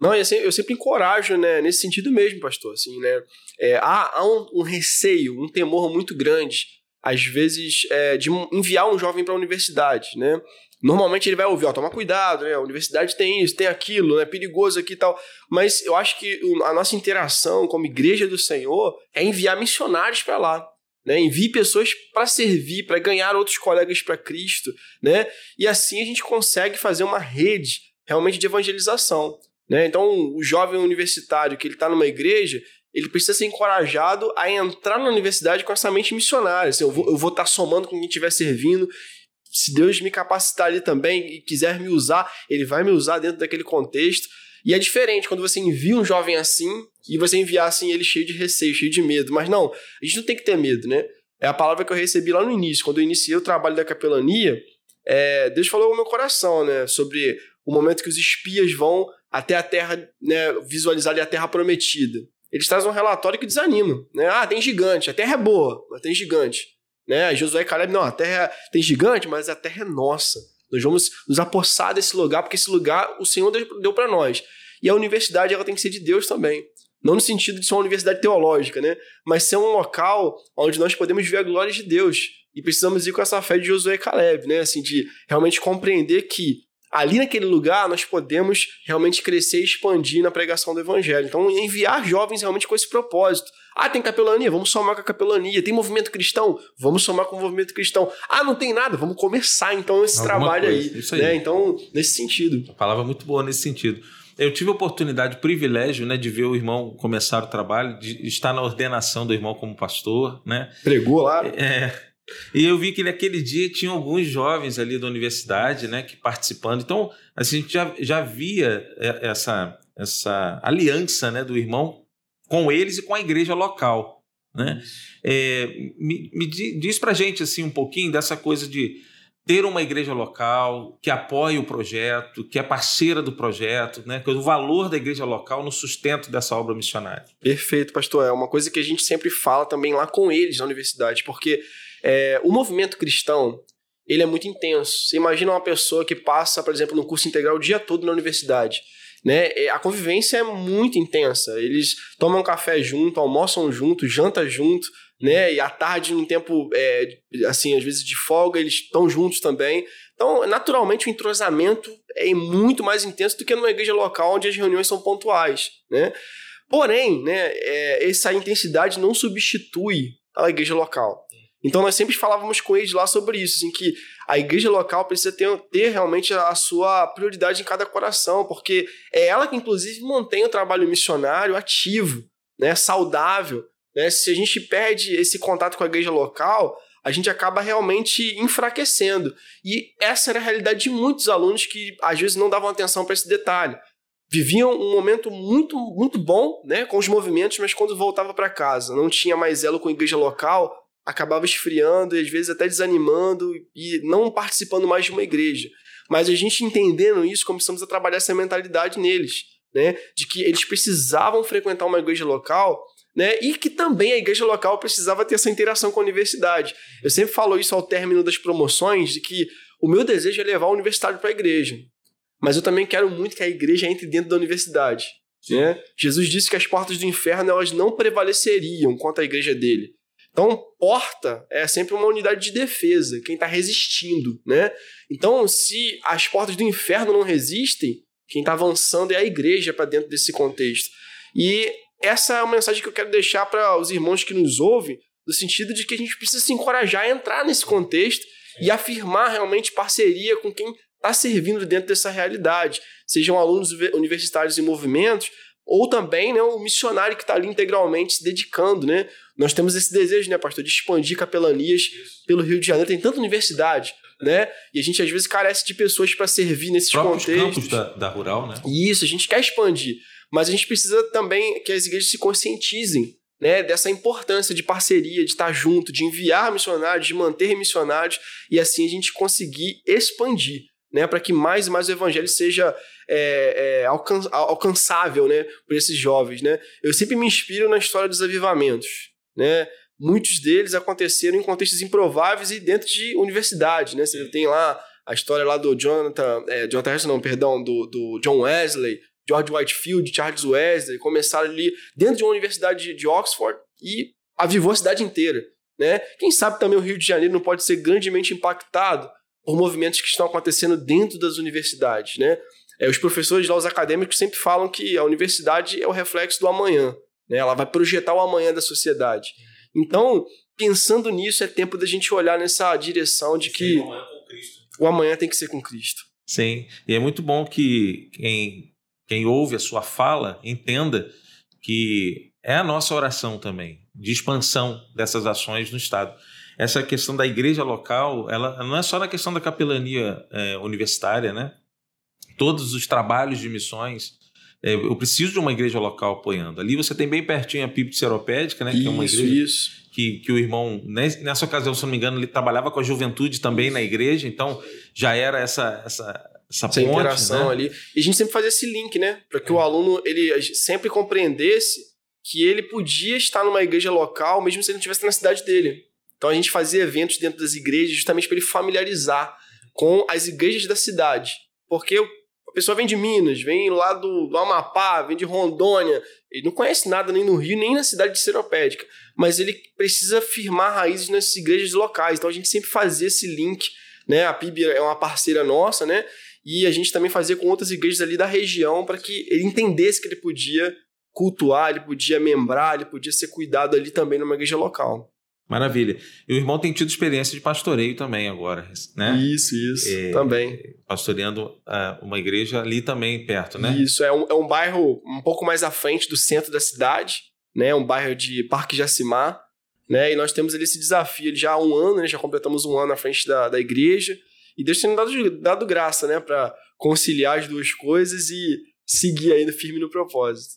Não, eu sempre, eu sempre encorajo, né, nesse sentido mesmo, pastor. Assim, né? É, há, há um, um, receio, um temor muito grande, às vezes, é, de enviar um jovem para a universidade, né? Normalmente ele vai ouvir, ó, toma cuidado, né? A universidade tem isso, tem aquilo, né? perigoso aqui e tal. Mas eu acho que a nossa interação como igreja do Senhor é enviar missionários para lá. Né, envie pessoas para servir, para ganhar outros colegas para Cristo, né? E assim a gente consegue fazer uma rede realmente de evangelização, né? Então, o jovem universitário que ele está numa igreja, ele precisa ser encorajado a entrar na universidade com essa mente missionária. Assim, eu vou estar tá somando com quem estiver servindo se Deus me capacitar ali também e quiser me usar, ele vai me usar dentro daquele contexto. E é diferente quando você envia um jovem assim e você enviar assim ele cheio de receio, cheio de medo. Mas não, a gente não tem que ter medo, né? É a palavra que eu recebi lá no início. Quando eu iniciei o trabalho da capelania, é, Deus falou no meu coração, né? Sobre o momento que os espias vão até a terra, né? Visualizar ali a terra prometida. Eles trazem um relatório que desanima, né? Ah, tem gigante, a terra é boa, mas tem gigante. Né? Josué e Caleb, não, a terra tem gigante, mas a terra é nossa. Nós vamos nos apossar desse lugar, porque esse lugar o Senhor deu para nós. E a universidade ela tem que ser de Deus também. Não no sentido de ser uma universidade teológica, né? Mas ser um local onde nós podemos ver a glória de Deus. E precisamos ir com essa fé de Josué e Caleb, né? Assim, de realmente compreender que ali naquele lugar nós podemos realmente crescer e expandir na pregação do evangelho. Então, enviar jovens realmente com esse propósito. Ah, tem capelania? Vamos somar com a capelania. Tem movimento cristão? Vamos somar com o movimento cristão. Ah, não tem nada? Vamos começar então esse Alguma trabalho coisa. aí. Isso aí. Né? Então, nesse sentido. A palavra muito boa nesse sentido. Eu tive a oportunidade, o privilégio, né, de ver o irmão começar o trabalho, de estar na ordenação do irmão como pastor, né? Pregou lá? É, e eu vi que naquele dia tinha alguns jovens ali da universidade, né, que participando. Então, assim, a gente já, já via é, essa, essa aliança, né, do irmão com eles e com a igreja local, né? É, me, me diz pra gente, assim, um pouquinho dessa coisa de ter uma igreja local que apoie o projeto, que é parceira do projeto, né? o valor da igreja local no sustento dessa obra missionária. Perfeito, pastor. É uma coisa que a gente sempre fala também lá com eles na universidade, porque é, o movimento cristão, ele é muito intenso. Você imagina uma pessoa que passa, por exemplo, no curso integral o dia todo na universidade. Né? É, a convivência é muito intensa. Eles tomam café junto, almoçam junto, jantam junto, né? E à tarde, num tempo, é, assim, às vezes de folga, eles estão juntos também. Então, naturalmente, o entrosamento é muito mais intenso do que numa igreja local onde as reuniões são pontuais, né? Porém, né, é, essa intensidade não substitui a igreja local. Então nós sempre falávamos com eles lá sobre isso, assim, que a igreja local precisa ter, ter realmente a sua prioridade em cada coração, porque é ela que inclusive mantém o trabalho missionário ativo, né, saudável. Né? Se a gente perde esse contato com a igreja local, a gente acaba realmente enfraquecendo. E essa era a realidade de muitos alunos que às vezes não davam atenção para esse detalhe. viviam um momento muito, muito bom, né, com os movimentos, mas quando voltava para casa, não tinha mais elo com a igreja local, acabava esfriando e às vezes até desanimando e não participando mais de uma igreja. Mas a gente entendendo isso, começamos a trabalhar essa mentalidade neles, né, de que eles precisavam frequentar uma igreja local né? E que também a igreja local precisava ter essa interação com a universidade. Eu sempre falo isso ao término das promoções, de que o meu desejo é levar o universitário para a igreja. Mas eu também quero muito que a igreja entre dentro da universidade. Né? Jesus disse que as portas do inferno elas não prevaleceriam contra a igreja dele. Então, porta é sempre uma unidade de defesa, quem está resistindo, né? Então, se as portas do inferno não resistem, quem está avançando é a igreja para dentro desse contexto. E essa é uma mensagem que eu quero deixar para os irmãos que nos ouvem, no sentido de que a gente precisa se encorajar a entrar nesse contexto e afirmar realmente parceria com quem está servindo dentro dessa realidade, sejam alunos universitários em movimentos, ou também né, o missionário que está ali integralmente se dedicando. Né? Nós temos esse desejo, né, pastor, de expandir capelanias pelo Rio de Janeiro. Tem tanta universidade, né? E a gente às vezes carece de pessoas para servir nesses Próprios contextos. da, da rural, né? Isso, a gente quer expandir. Mas a gente precisa também que as igrejas se conscientizem né, dessa importância de parceria, de estar junto, de enviar missionários, de manter missionários e assim a gente conseguir expandir, né, para que mais e mais o evangelho seja é, é, alcan alcançável, né, por esses jovens, né. Eu sempre me inspiro na história dos avivamentos, né. Muitos deles aconteceram em contextos improváveis e dentro de universidades, né. Você tem lá a história lá do Jonathan, é, Jonathan Harrison, não, perdão, do, do John Wesley, George Whitefield, Charles Wesley, começaram ali dentro de uma universidade de Oxford e avivou a cidade inteira. Né? Quem sabe também o Rio de Janeiro não pode ser grandemente impactado por movimentos que estão acontecendo dentro das universidades. Né? É, os professores lá, os acadêmicos, sempre falam que a universidade é o reflexo do amanhã. Né? Ela vai projetar o amanhã da sociedade. Então, pensando nisso, é tempo da gente olhar nessa direção de que o amanhã tem que ser com Cristo. Sim, e é muito bom que quem quem ouve a sua fala entenda que é a nossa oração também, de expansão dessas ações no Estado. Essa questão da igreja local, ela não é só na questão da capelania é, universitária, né? Todos os trabalhos de missões, eu preciso de uma igreja local apoiando. Ali você tem bem pertinho a PIB Seropédica, né? Isso, que é uma igreja isso. Que, que o irmão, nessa ocasião, se não me engano, ele trabalhava com a juventude também na igreja, então já era essa, essa, essa, essa ponte, interação né? ali. E a gente sempre fazia esse link, né? Para que o aluno ele sempre compreendesse que ele podia estar numa igreja local, mesmo se ele não estivesse na cidade dele. Então a gente fazia eventos dentro das igrejas justamente para ele familiarizar com as igrejas da cidade. Porque pessoa vem de Minas, vem lá do, do Amapá, vem de Rondônia, ele não conhece nada nem no Rio, nem na cidade de Seropédica, mas ele precisa firmar raízes nessas igrejas locais. Então a gente sempre fazia esse link, né? A PIB é uma parceira nossa, né? E a gente também fazia com outras igrejas ali da região para que ele entendesse que ele podia cultuar, ele podia membrar, ele podia ser cuidado ali também numa igreja local. Maravilha. E o irmão tem tido experiência de pastoreio também agora, né? Isso, isso. É, também. Pastoreando uh, uma igreja ali também perto, né? Isso, é um, é um bairro um pouco mais à frente do centro da cidade, né? Um bairro de Parque Jacimar, né? E nós temos ali esse desafio já há um ano, né? Já completamos um ano à frente da, da igreja. E Deus tem dado, dado graça, né? Para conciliar as duas coisas e seguir ainda firme no propósito.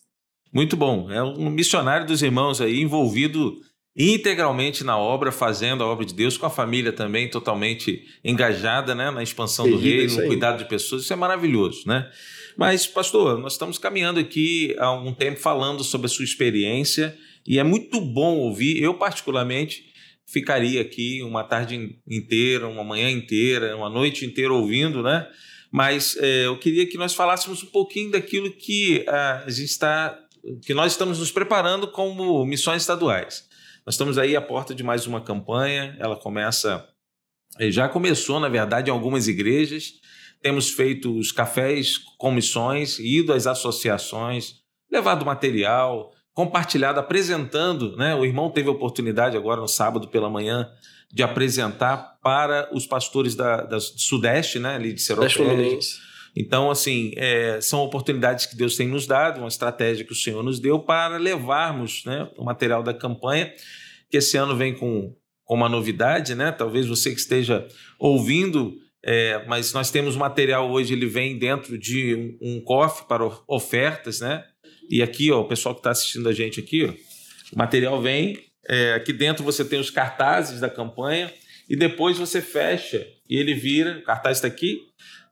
Muito bom. É um missionário dos irmãos aí envolvido integralmente na obra, fazendo a obra de Deus, com a família também totalmente engajada né, na expansão do reino, no cuidado de pessoas. Isso é maravilhoso, né? Mas, pastor, nós estamos caminhando aqui há um tempo falando sobre a sua experiência e é muito bom ouvir. Eu, particularmente, ficaria aqui uma tarde inteira, uma manhã inteira, uma noite inteira ouvindo, né? Mas é, eu queria que nós falássemos um pouquinho daquilo que a gente está, que nós estamos nos preparando como missões estaduais. Nós estamos aí à porta de mais uma campanha, ela começa, eh, já começou, na verdade, em algumas igrejas. Temos feito os cafés com missões, ido às associações, levado material, compartilhado, apresentando. Né? O irmão teve a oportunidade agora no sábado pela manhã de apresentar para os pastores da, da Sudeste, né, ali de Seropédica. Então, assim, é, são oportunidades que Deus tem nos dado, uma estratégia que o Senhor nos deu para levarmos né, o material da campanha, que esse ano vem com, com uma novidade, né? Talvez você que esteja ouvindo É, mas nós temos material hoje, ele vem dentro de um, um cofre para ofertas, né? E aqui, ó, o pessoal que está assistindo a gente aqui, ó, o material vem. É, aqui dentro você tem os cartazes da campanha e depois você fecha e ele vira. O cartaz está aqui.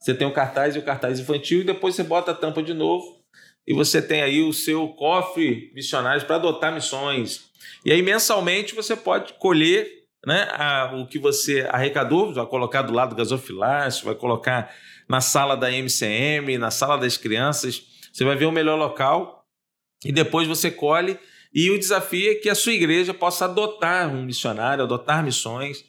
Você tem o cartaz e o cartaz infantil e depois você bota a tampa de novo e você tem aí o seu cofre missionários para adotar missões. E aí mensalmente você pode colher né, a, o que você arrecadou, vai colocar do lado do gasofilácio, vai colocar na sala da MCM, na sala das crianças, você vai ver o melhor local e depois você colhe. E o desafio é que a sua igreja possa adotar um missionário, adotar missões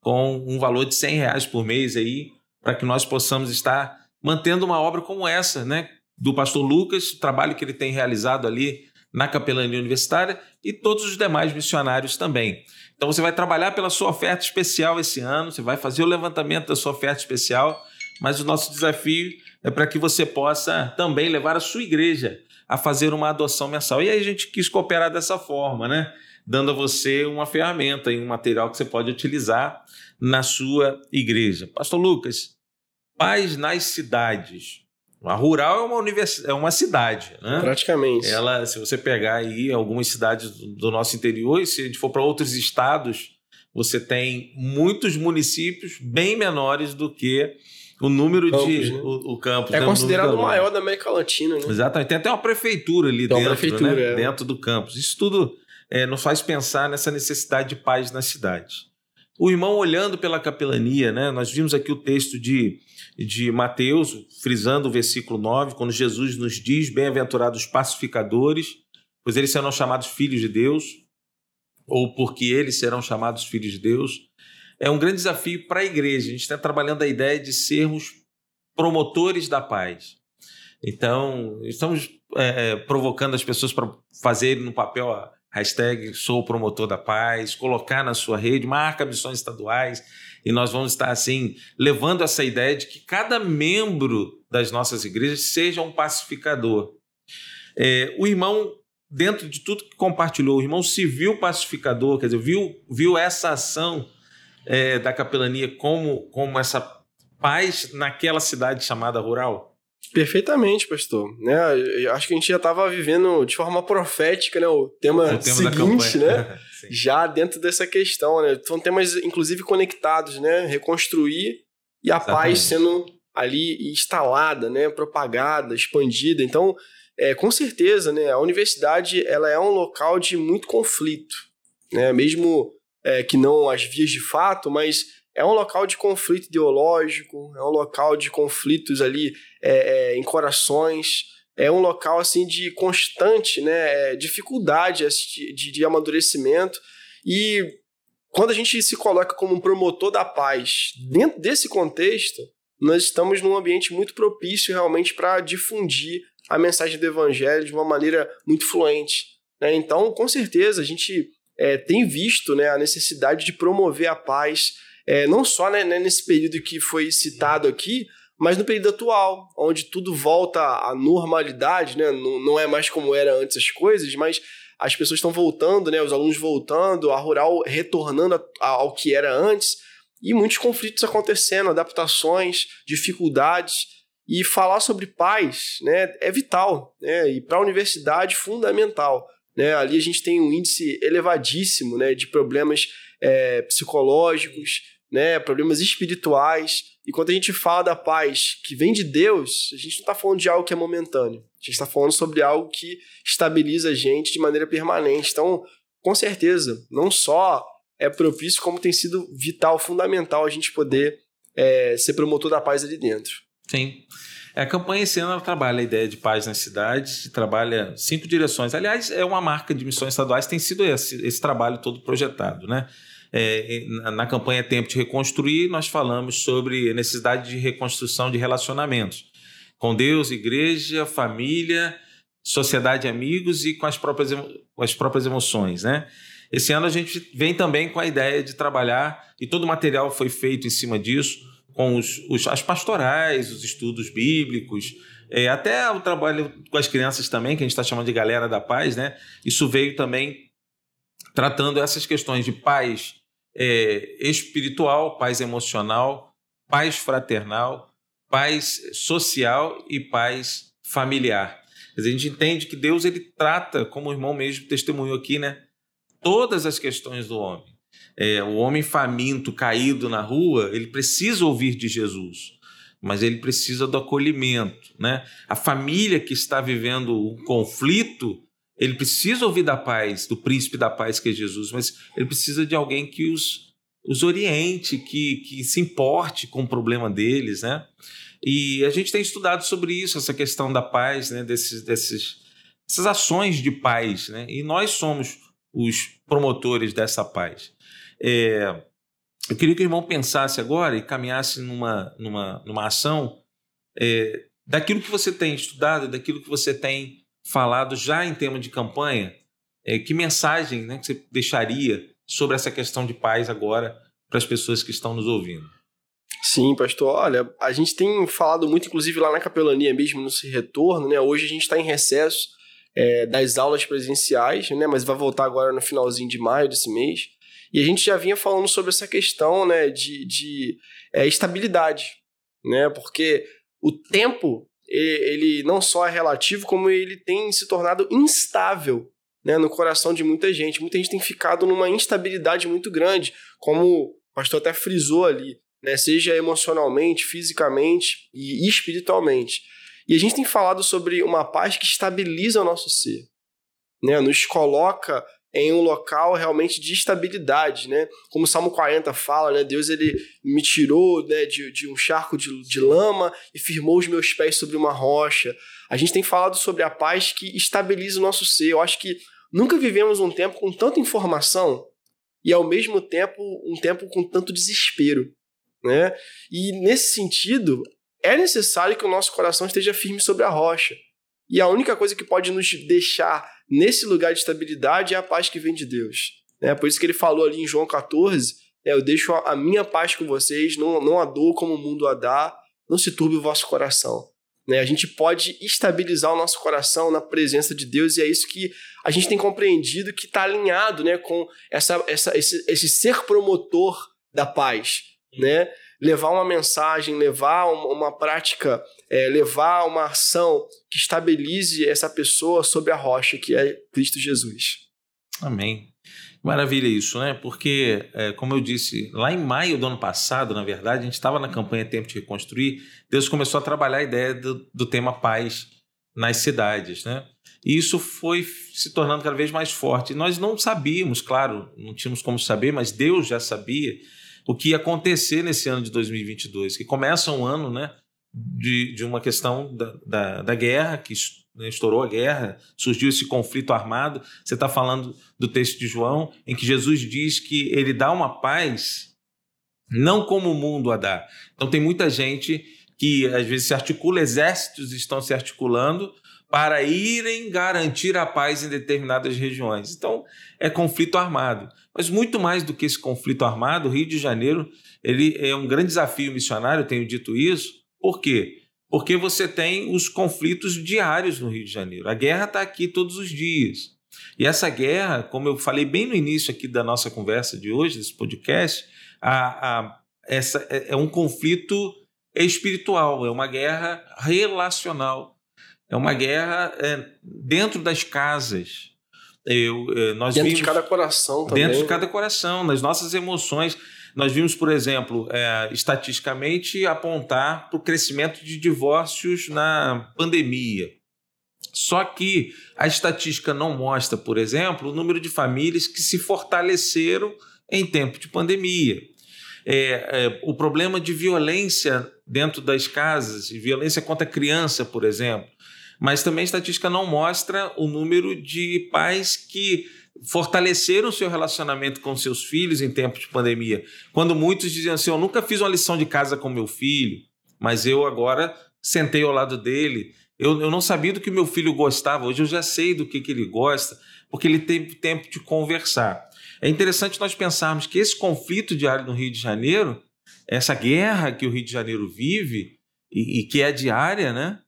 com um valor de 100 reais por mês aí, para que nós possamos estar mantendo uma obra como essa, né? Do pastor Lucas, o trabalho que ele tem realizado ali na capelania universitária e todos os demais missionários também. Então você vai trabalhar pela sua oferta especial esse ano, você vai fazer o levantamento da sua oferta especial, mas o nosso desafio é para que você possa também levar a sua igreja a fazer uma adoção mensal. E aí a gente quis cooperar dessa forma, né? Dando a você uma ferramenta e um material que você pode utilizar na sua igreja. Pastor Lucas, paz nas cidades. A rural é uma, univers... é uma cidade, né? Praticamente. Ela, se você pegar aí algumas cidades do nosso interior, e se a gente for para outros estados, você tem muitos municípios bem menores do que o número Campos, de né? o, o campus. É né? considerado o maior da América Latina, né? Exatamente. Tem até uma prefeitura ali Tem dentro, prefeitura, né? é. dentro do campus. Isso tudo é, nos faz pensar nessa necessidade de paz na cidade. O irmão olhando pela capelania, né? nós vimos aqui o texto de, de Mateus, frisando o versículo 9, quando Jesus nos diz: Bem-aventurados os pacificadores, pois eles serão chamados filhos de Deus, ou porque eles serão chamados filhos de Deus. É um grande desafio para a igreja. A gente está trabalhando a ideia de sermos promotores da paz. Então, estamos é, é, provocando as pessoas para fazerem no papel a hashtag sou promotor da paz, colocar na sua rede, marca missões estaduais, e nós vamos estar assim, levando essa ideia de que cada membro das nossas igrejas seja um pacificador. É, o irmão, dentro de tudo que compartilhou, o irmão se viu pacificador, quer dizer, viu, viu essa ação é, da capelania como, como essa paz naquela cidade chamada rural? Perfeitamente, pastor. Né? Eu acho que a gente já estava vivendo de forma profética né? o tema, O tema seguinte, né? Já dentro dessa questão, né? São temas, inclusive, conectados, né? Reconstruir e a paz Exatamente. sendo ali instalada, né? Propagada, expandida. Então, é, com certeza, né? A universidade ela é um local de muito conflito, né? Mesmo é, que não as vias de fato, mas é um local de conflito ideológico, é um local de conflitos ali é, é, em corações, é um local assim de constante né, é, dificuldade assim, de, de amadurecimento. E quando a gente se coloca como um promotor da paz dentro desse contexto, nós estamos num ambiente muito propício realmente para difundir a mensagem do evangelho de uma maneira muito fluente. né? Então, com certeza, a gente é, tem visto né, a necessidade de promover a paz, é, não só né, né, nesse período que foi citado aqui, mas no período atual, onde tudo volta à normalidade, né? não, não é mais como era antes as coisas, mas as pessoas estão voltando, né? os alunos voltando, a rural retornando a- a- ao que era antes, e muitos conflitos acontecendo, adaptações, dificuldades. E falar sobre paz né, é vital, né? e para a universidade, fundamental. Né? Ali a gente tem um índice elevadíssimo né, de problemas é, psicológicos, né, problemas espirituais. E quando a gente fala da paz que vem de Deus, a gente não está falando de algo que é momentâneo. A gente está falando sobre algo que estabiliza a gente de maneira permanente. Então, com certeza, não só é propício, como tem sido vital, fundamental a gente poder é, ser promotor da paz ali dentro. Sim. É, A campanha esse ano trabalha a ideia de paz nas cidades, trabalha cinco direções. Aliás, é uma marca de missões estaduais, tem sido esse, esse trabalho todo projetado. Né? É, na, campanha Tempo de Reconstruir, nós falamos sobre a necessidade de reconstrução de relacionamentos com Deus, igreja, família, sociedade, amigos e com as próprias, com as próprias emoções. Né? Esse ano a gente vem também com a ideia de trabalhar, e todo o material foi feito em cima disso, com os, os- as pastorais, os estudos bíblicos, é, até o trabalho com as crianças também, que a gente está chamando de Galera da Paz, né? Isso veio também tratando essas questões de paz é, espiritual, paz emocional, paz fraternal, paz social e paz familiar. a gente entende que Deus ele trata, como o irmão mesmo testemunhou aqui, né, todas as questões do homem. É, o homem faminto, caído na rua, ele precisa ouvir de Jesus, mas ele precisa do acolhimento. Né? A família que está vivendo um conflito, ele precisa ouvir da paz, do príncipe da paz que é Jesus, mas ele precisa de alguém que os, os oriente, que, que se importe com o problema deles. Né? E a gente tem estudado sobre isso, essa questão da paz, né? desses, desses, essas ações de paz. Né? E nós somos os promotores dessa paz. É, eu queria que o irmão pensasse agora e caminhasse numa, numa, numa ação é, daquilo que você tem estudado, daquilo que você tem falado já em tema de campanha. É, que mensagem né, que você deixaria sobre essa questão de paz agora para as pessoas que estão nos ouvindo? Sim, pastor. Olha, a gente tem falado muito, inclusive lá na capelania mesmo, nesse retorno, né? Hoje a gente está em recesso é, das aulas presenciais, né? Mas vai voltar agora no finalzinho de maio desse mês. E a gente já vinha falando sobre essa questão, né? De, de é, estabilidade, né? Porque o tempo ele não só é relativo, como ele tem se tornado instável né, no coração de muita gente. Muita gente tem ficado numa instabilidade muito grande, como o pastor até frisou ali né, seja emocionalmente, fisicamente e espiritualmente. E a gente tem falado sobre uma paz que estabiliza o nosso ser, né, nos coloca em um local realmente de estabilidade, né? Como o Salmo 40 fala, né? Deus ele me tirou né, de, de um charco de, de lama e firmou os meus pés sobre uma rocha. A gente tem falado sobre a paz que estabiliza o nosso ser. Eu acho que nunca vivemos um tempo com tanta informação e ao mesmo tempo um tempo com tanto desespero. Né? E nesse sentido, é necessário que o nosso coração esteja firme sobre a rocha. E a única coisa que pode nos deixar nesse lugar de estabilidade é a paz que vem de Deus. Né? Por isso que ele falou ali em João 14: é, Eu deixo a minha paz com vocês, não, não a dou como o mundo a dá, não se turbe o vosso coração. Né? A gente pode estabilizar o nosso coração na presença de Deus, e é isso que a gente tem compreendido que está alinhado né, com essa, essa, esse, esse ser promotor da paz né? Levar uma mensagem, levar uma, uma prática, é, levar uma ação que estabilize essa pessoa sobre a rocha que é Cristo Jesus. Amém. Maravilha isso, né? Porque, é, como eu disse, lá em maio do ano passado, na verdade, a gente estava na campanha Tempo de Reconstruir, Deus começou a trabalhar a ideia do, do tema paz nas cidades, né? E isso foi se tornando cada vez mais forte. nós não sabíamos, claro, não tínhamos como saber, mas Deus já sabia o que ia acontecer nesse ano de 2022, que começa um ano né, de, de uma questão da, da, da guerra, que né, estourou a guerra, surgiu esse conflito armado. Você está falando do texto de João, em que Jesus diz que ele dá uma paz não como o mundo a dá. Então tem muita gente que às vezes se articula, exércitos estão se articulando para irem garantir a paz em determinadas regiões. Então é conflito armado. Mas muito mais do que esse conflito armado, o Rio de Janeiro ele é um grande desafio missionário, tenho dito isso. Por quê? Porque você tem os conflitos diários no Rio de Janeiro. A guerra está aqui todos os dias. E essa guerra, como eu falei bem no início aqui da nossa conversa de hoje, desse podcast, a, a, essa é, é um conflito espiritual, é uma guerra relacional, é uma guerra é, dentro das casas. Eu, eh, nós dentro vimos, de cada coração também. Dentro de cada coração, nas nossas emoções. Nós vimos, por exemplo, é, estatisticamente apontar para o crescimento de divórcios na pandemia. Só que a estatística não mostra, por exemplo, o número de famílias que se fortaleceram em tempo de pandemia. É, é, o problema de violência dentro das casas, violência contra a criança, por exemplo, mas também a estatística não mostra o número de pais que fortaleceram seu relacionamento com seus filhos em tempos de pandemia. Quando muitos diziam assim: Eu nunca fiz uma lição de casa com meu filho, mas eu agora sentei ao lado dele. Eu, eu não sabia do que meu filho gostava, hoje eu já sei do que, que ele gosta, porque ele teve tempo de conversar. É interessante nós pensarmos que esse conflito diário no Rio de Janeiro, essa guerra que o Rio de Janeiro vive, e, e que é diária, né?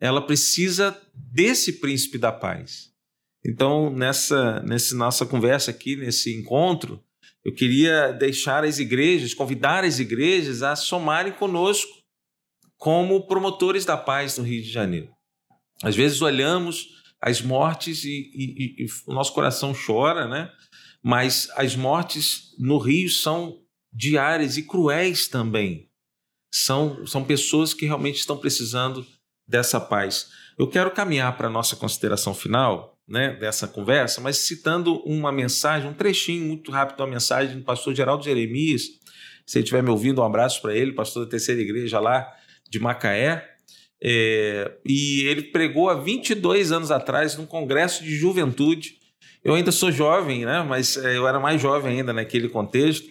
Ela precisa desse príncipe da paz. Então, nessa, nessa nossa conversa aqui, nesse encontro, eu queria deixar as igrejas, convidar as igrejas a somarem conosco como promotores da paz no Rio de Janeiro. Às vezes olhamos as mortes e, e, e, o nosso coração chora, né? Mas as mortes no Rio são diárias e cruéis também. São, são pessoas que realmente estão precisando dessa paz. Eu quero caminhar para a nossa consideração final né, dessa conversa, mas citando uma mensagem, um trechinho muito rápido da mensagem do pastor Geraldo Jeremias. Se ele estiver me ouvindo, um abraço para ele, pastor da terceira igreja lá de Macaé. É, e ele pregou há 22 anos atrás num congresso de juventude. Eu ainda sou jovem, né? mas é, eu era mais jovem ainda naquele contexto.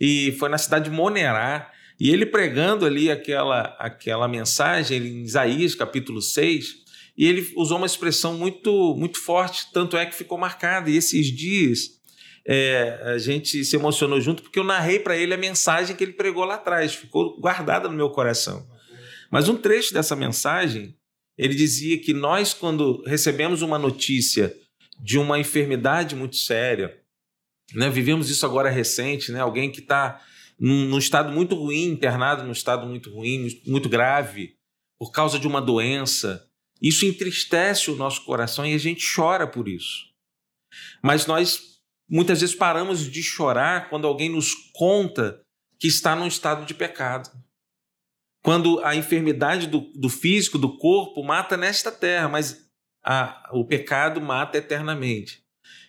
E foi na cidade de Monerá. E ele pregando ali aquela, aquela mensagem em Isaías capítulo 6, e ele usou uma expressão muito, muito forte, tanto é que ficou marcada. E esses dias é, a gente se emocionou junto, porque eu narrei para ele a mensagem que ele pregou lá atrás, ficou guardada no meu coração. Mas um trecho dessa mensagem, ele dizia que nós, quando recebemos uma notícia de uma enfermidade muito séria, né, vivemos isso agora recente, né, alguém que está num, num estado muito ruim, internado num estado muito ruim, muito grave, por causa de uma doença, isso entristece o nosso coração e a gente chora por isso. Mas nós muitas vezes paramos de chorar quando alguém nos conta que está num estado de pecado. Quando a enfermidade do, do físico, do corpo, mata nesta terra, mas a, o pecado mata eternamente.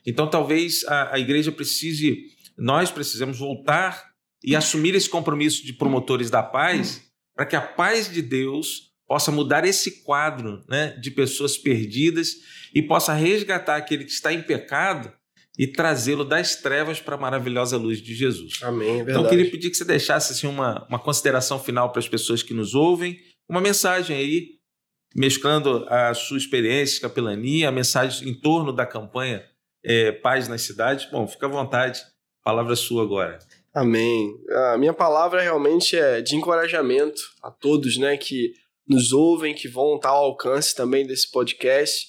Então talvez a, a igreja precise, nós precisamos voltar e assumir esse compromisso de promotores da paz, para que a paz de Deus possa mudar esse quadro né, de pessoas perdidas e possa resgatar aquele que está em pecado e trazê-lo das trevas para a maravilhosa luz de Jesus. Amém, verdade. Então eu queria pedir que você deixasse assim, uma, uma consideração final para as pessoas que nos ouvem, uma mensagem aí, mesclando a sua experiência, capelania, a mensagem em torno da campanha é, Paz nas Cidades. Bom, fica à vontade, palavra sua agora. Amém. A minha palavra realmente é de encorajamento a todos, né, que nos ouvem, que vão estar ao alcance também desse podcast,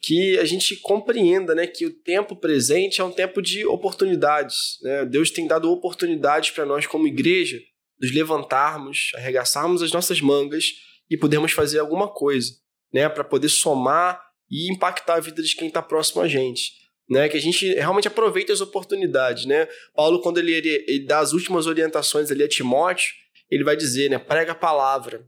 que a gente compreenda né, que o tempo presente é um tempo de oportunidades. Né? Deus tem dado oportunidades para nós, como igreja, nos levantarmos, arregaçarmos as nossas mangas e podermos fazer alguma coisa né, para poder somar e impactar a vida de quem está próximo a gente. Né, que a gente realmente aproveite as oportunidades, né? Paulo, quando ele, ele, ele dá as últimas orientações ali a Timóteo, ele vai dizer, né, prega a palavra,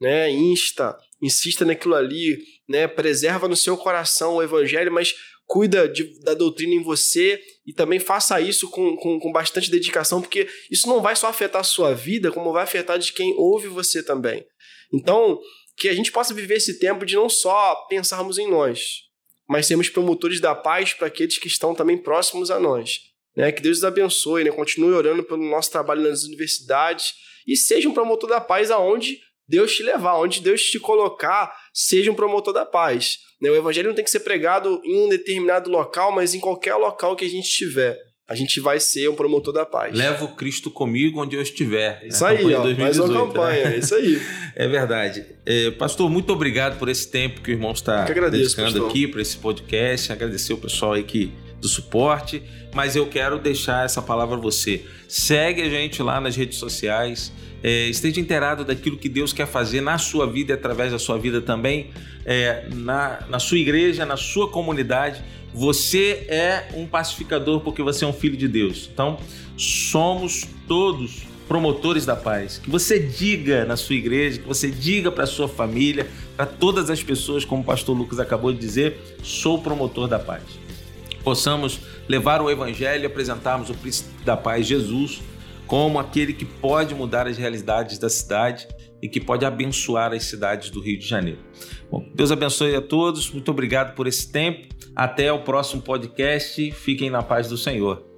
né? Insta, insista naquilo ali, né? Preserva no seu coração o evangelho, mas cuida de, da doutrina em você e também faça isso com, com, com, bastante dedicação, porque isso não vai só afetar a sua vida, como vai afetar de quem ouve você também. Então, que a gente possa viver esse tempo de não só pensarmos em nós, mas sermos promotores da paz para aqueles que estão também próximos a nós. Né? Que Deus os abençoe, né? continue orando pelo nosso trabalho nas universidades e seja um promotor da paz aonde Deus te levar, onde Deus te colocar, seja um promotor da paz. Né? O evangelho não tem que ser pregado em um determinado local, mas em qualquer local que a gente estiver. A gente vai ser um promotor da paz. Levo Cristo comigo onde eu estiver. Isso aí, ó, 2018, mais uma campanha, né? isso aí. é verdade. É, pastor, muito obrigado por esse tempo que o irmão está dedicando aqui para esse podcast. Agradecer o pessoal aí que, do suporte. Mas eu quero deixar essa palavra a você. Segue a gente lá nas redes sociais é, esteja inteirado daquilo que Deus quer fazer na sua vida e através da sua vida também, é, na, na sua igreja, na sua comunidade. Você é um pacificador porque você é um filho de Deus. Então, somos todos promotores da paz. Que você diga na sua igreja, que você diga para sua família, para todas as pessoas, como o pastor Lucas acabou de dizer, sou promotor da paz. Possamos levar o evangelho e apresentarmos o príncipe da paz, Jesus, como aquele que pode mudar as realidades da cidade e que pode abençoar as cidades do Rio de Janeiro. Bom, Deus abençoe a todos, muito obrigado por esse tempo. Até o próximo podcast. Fiquem na paz do Senhor.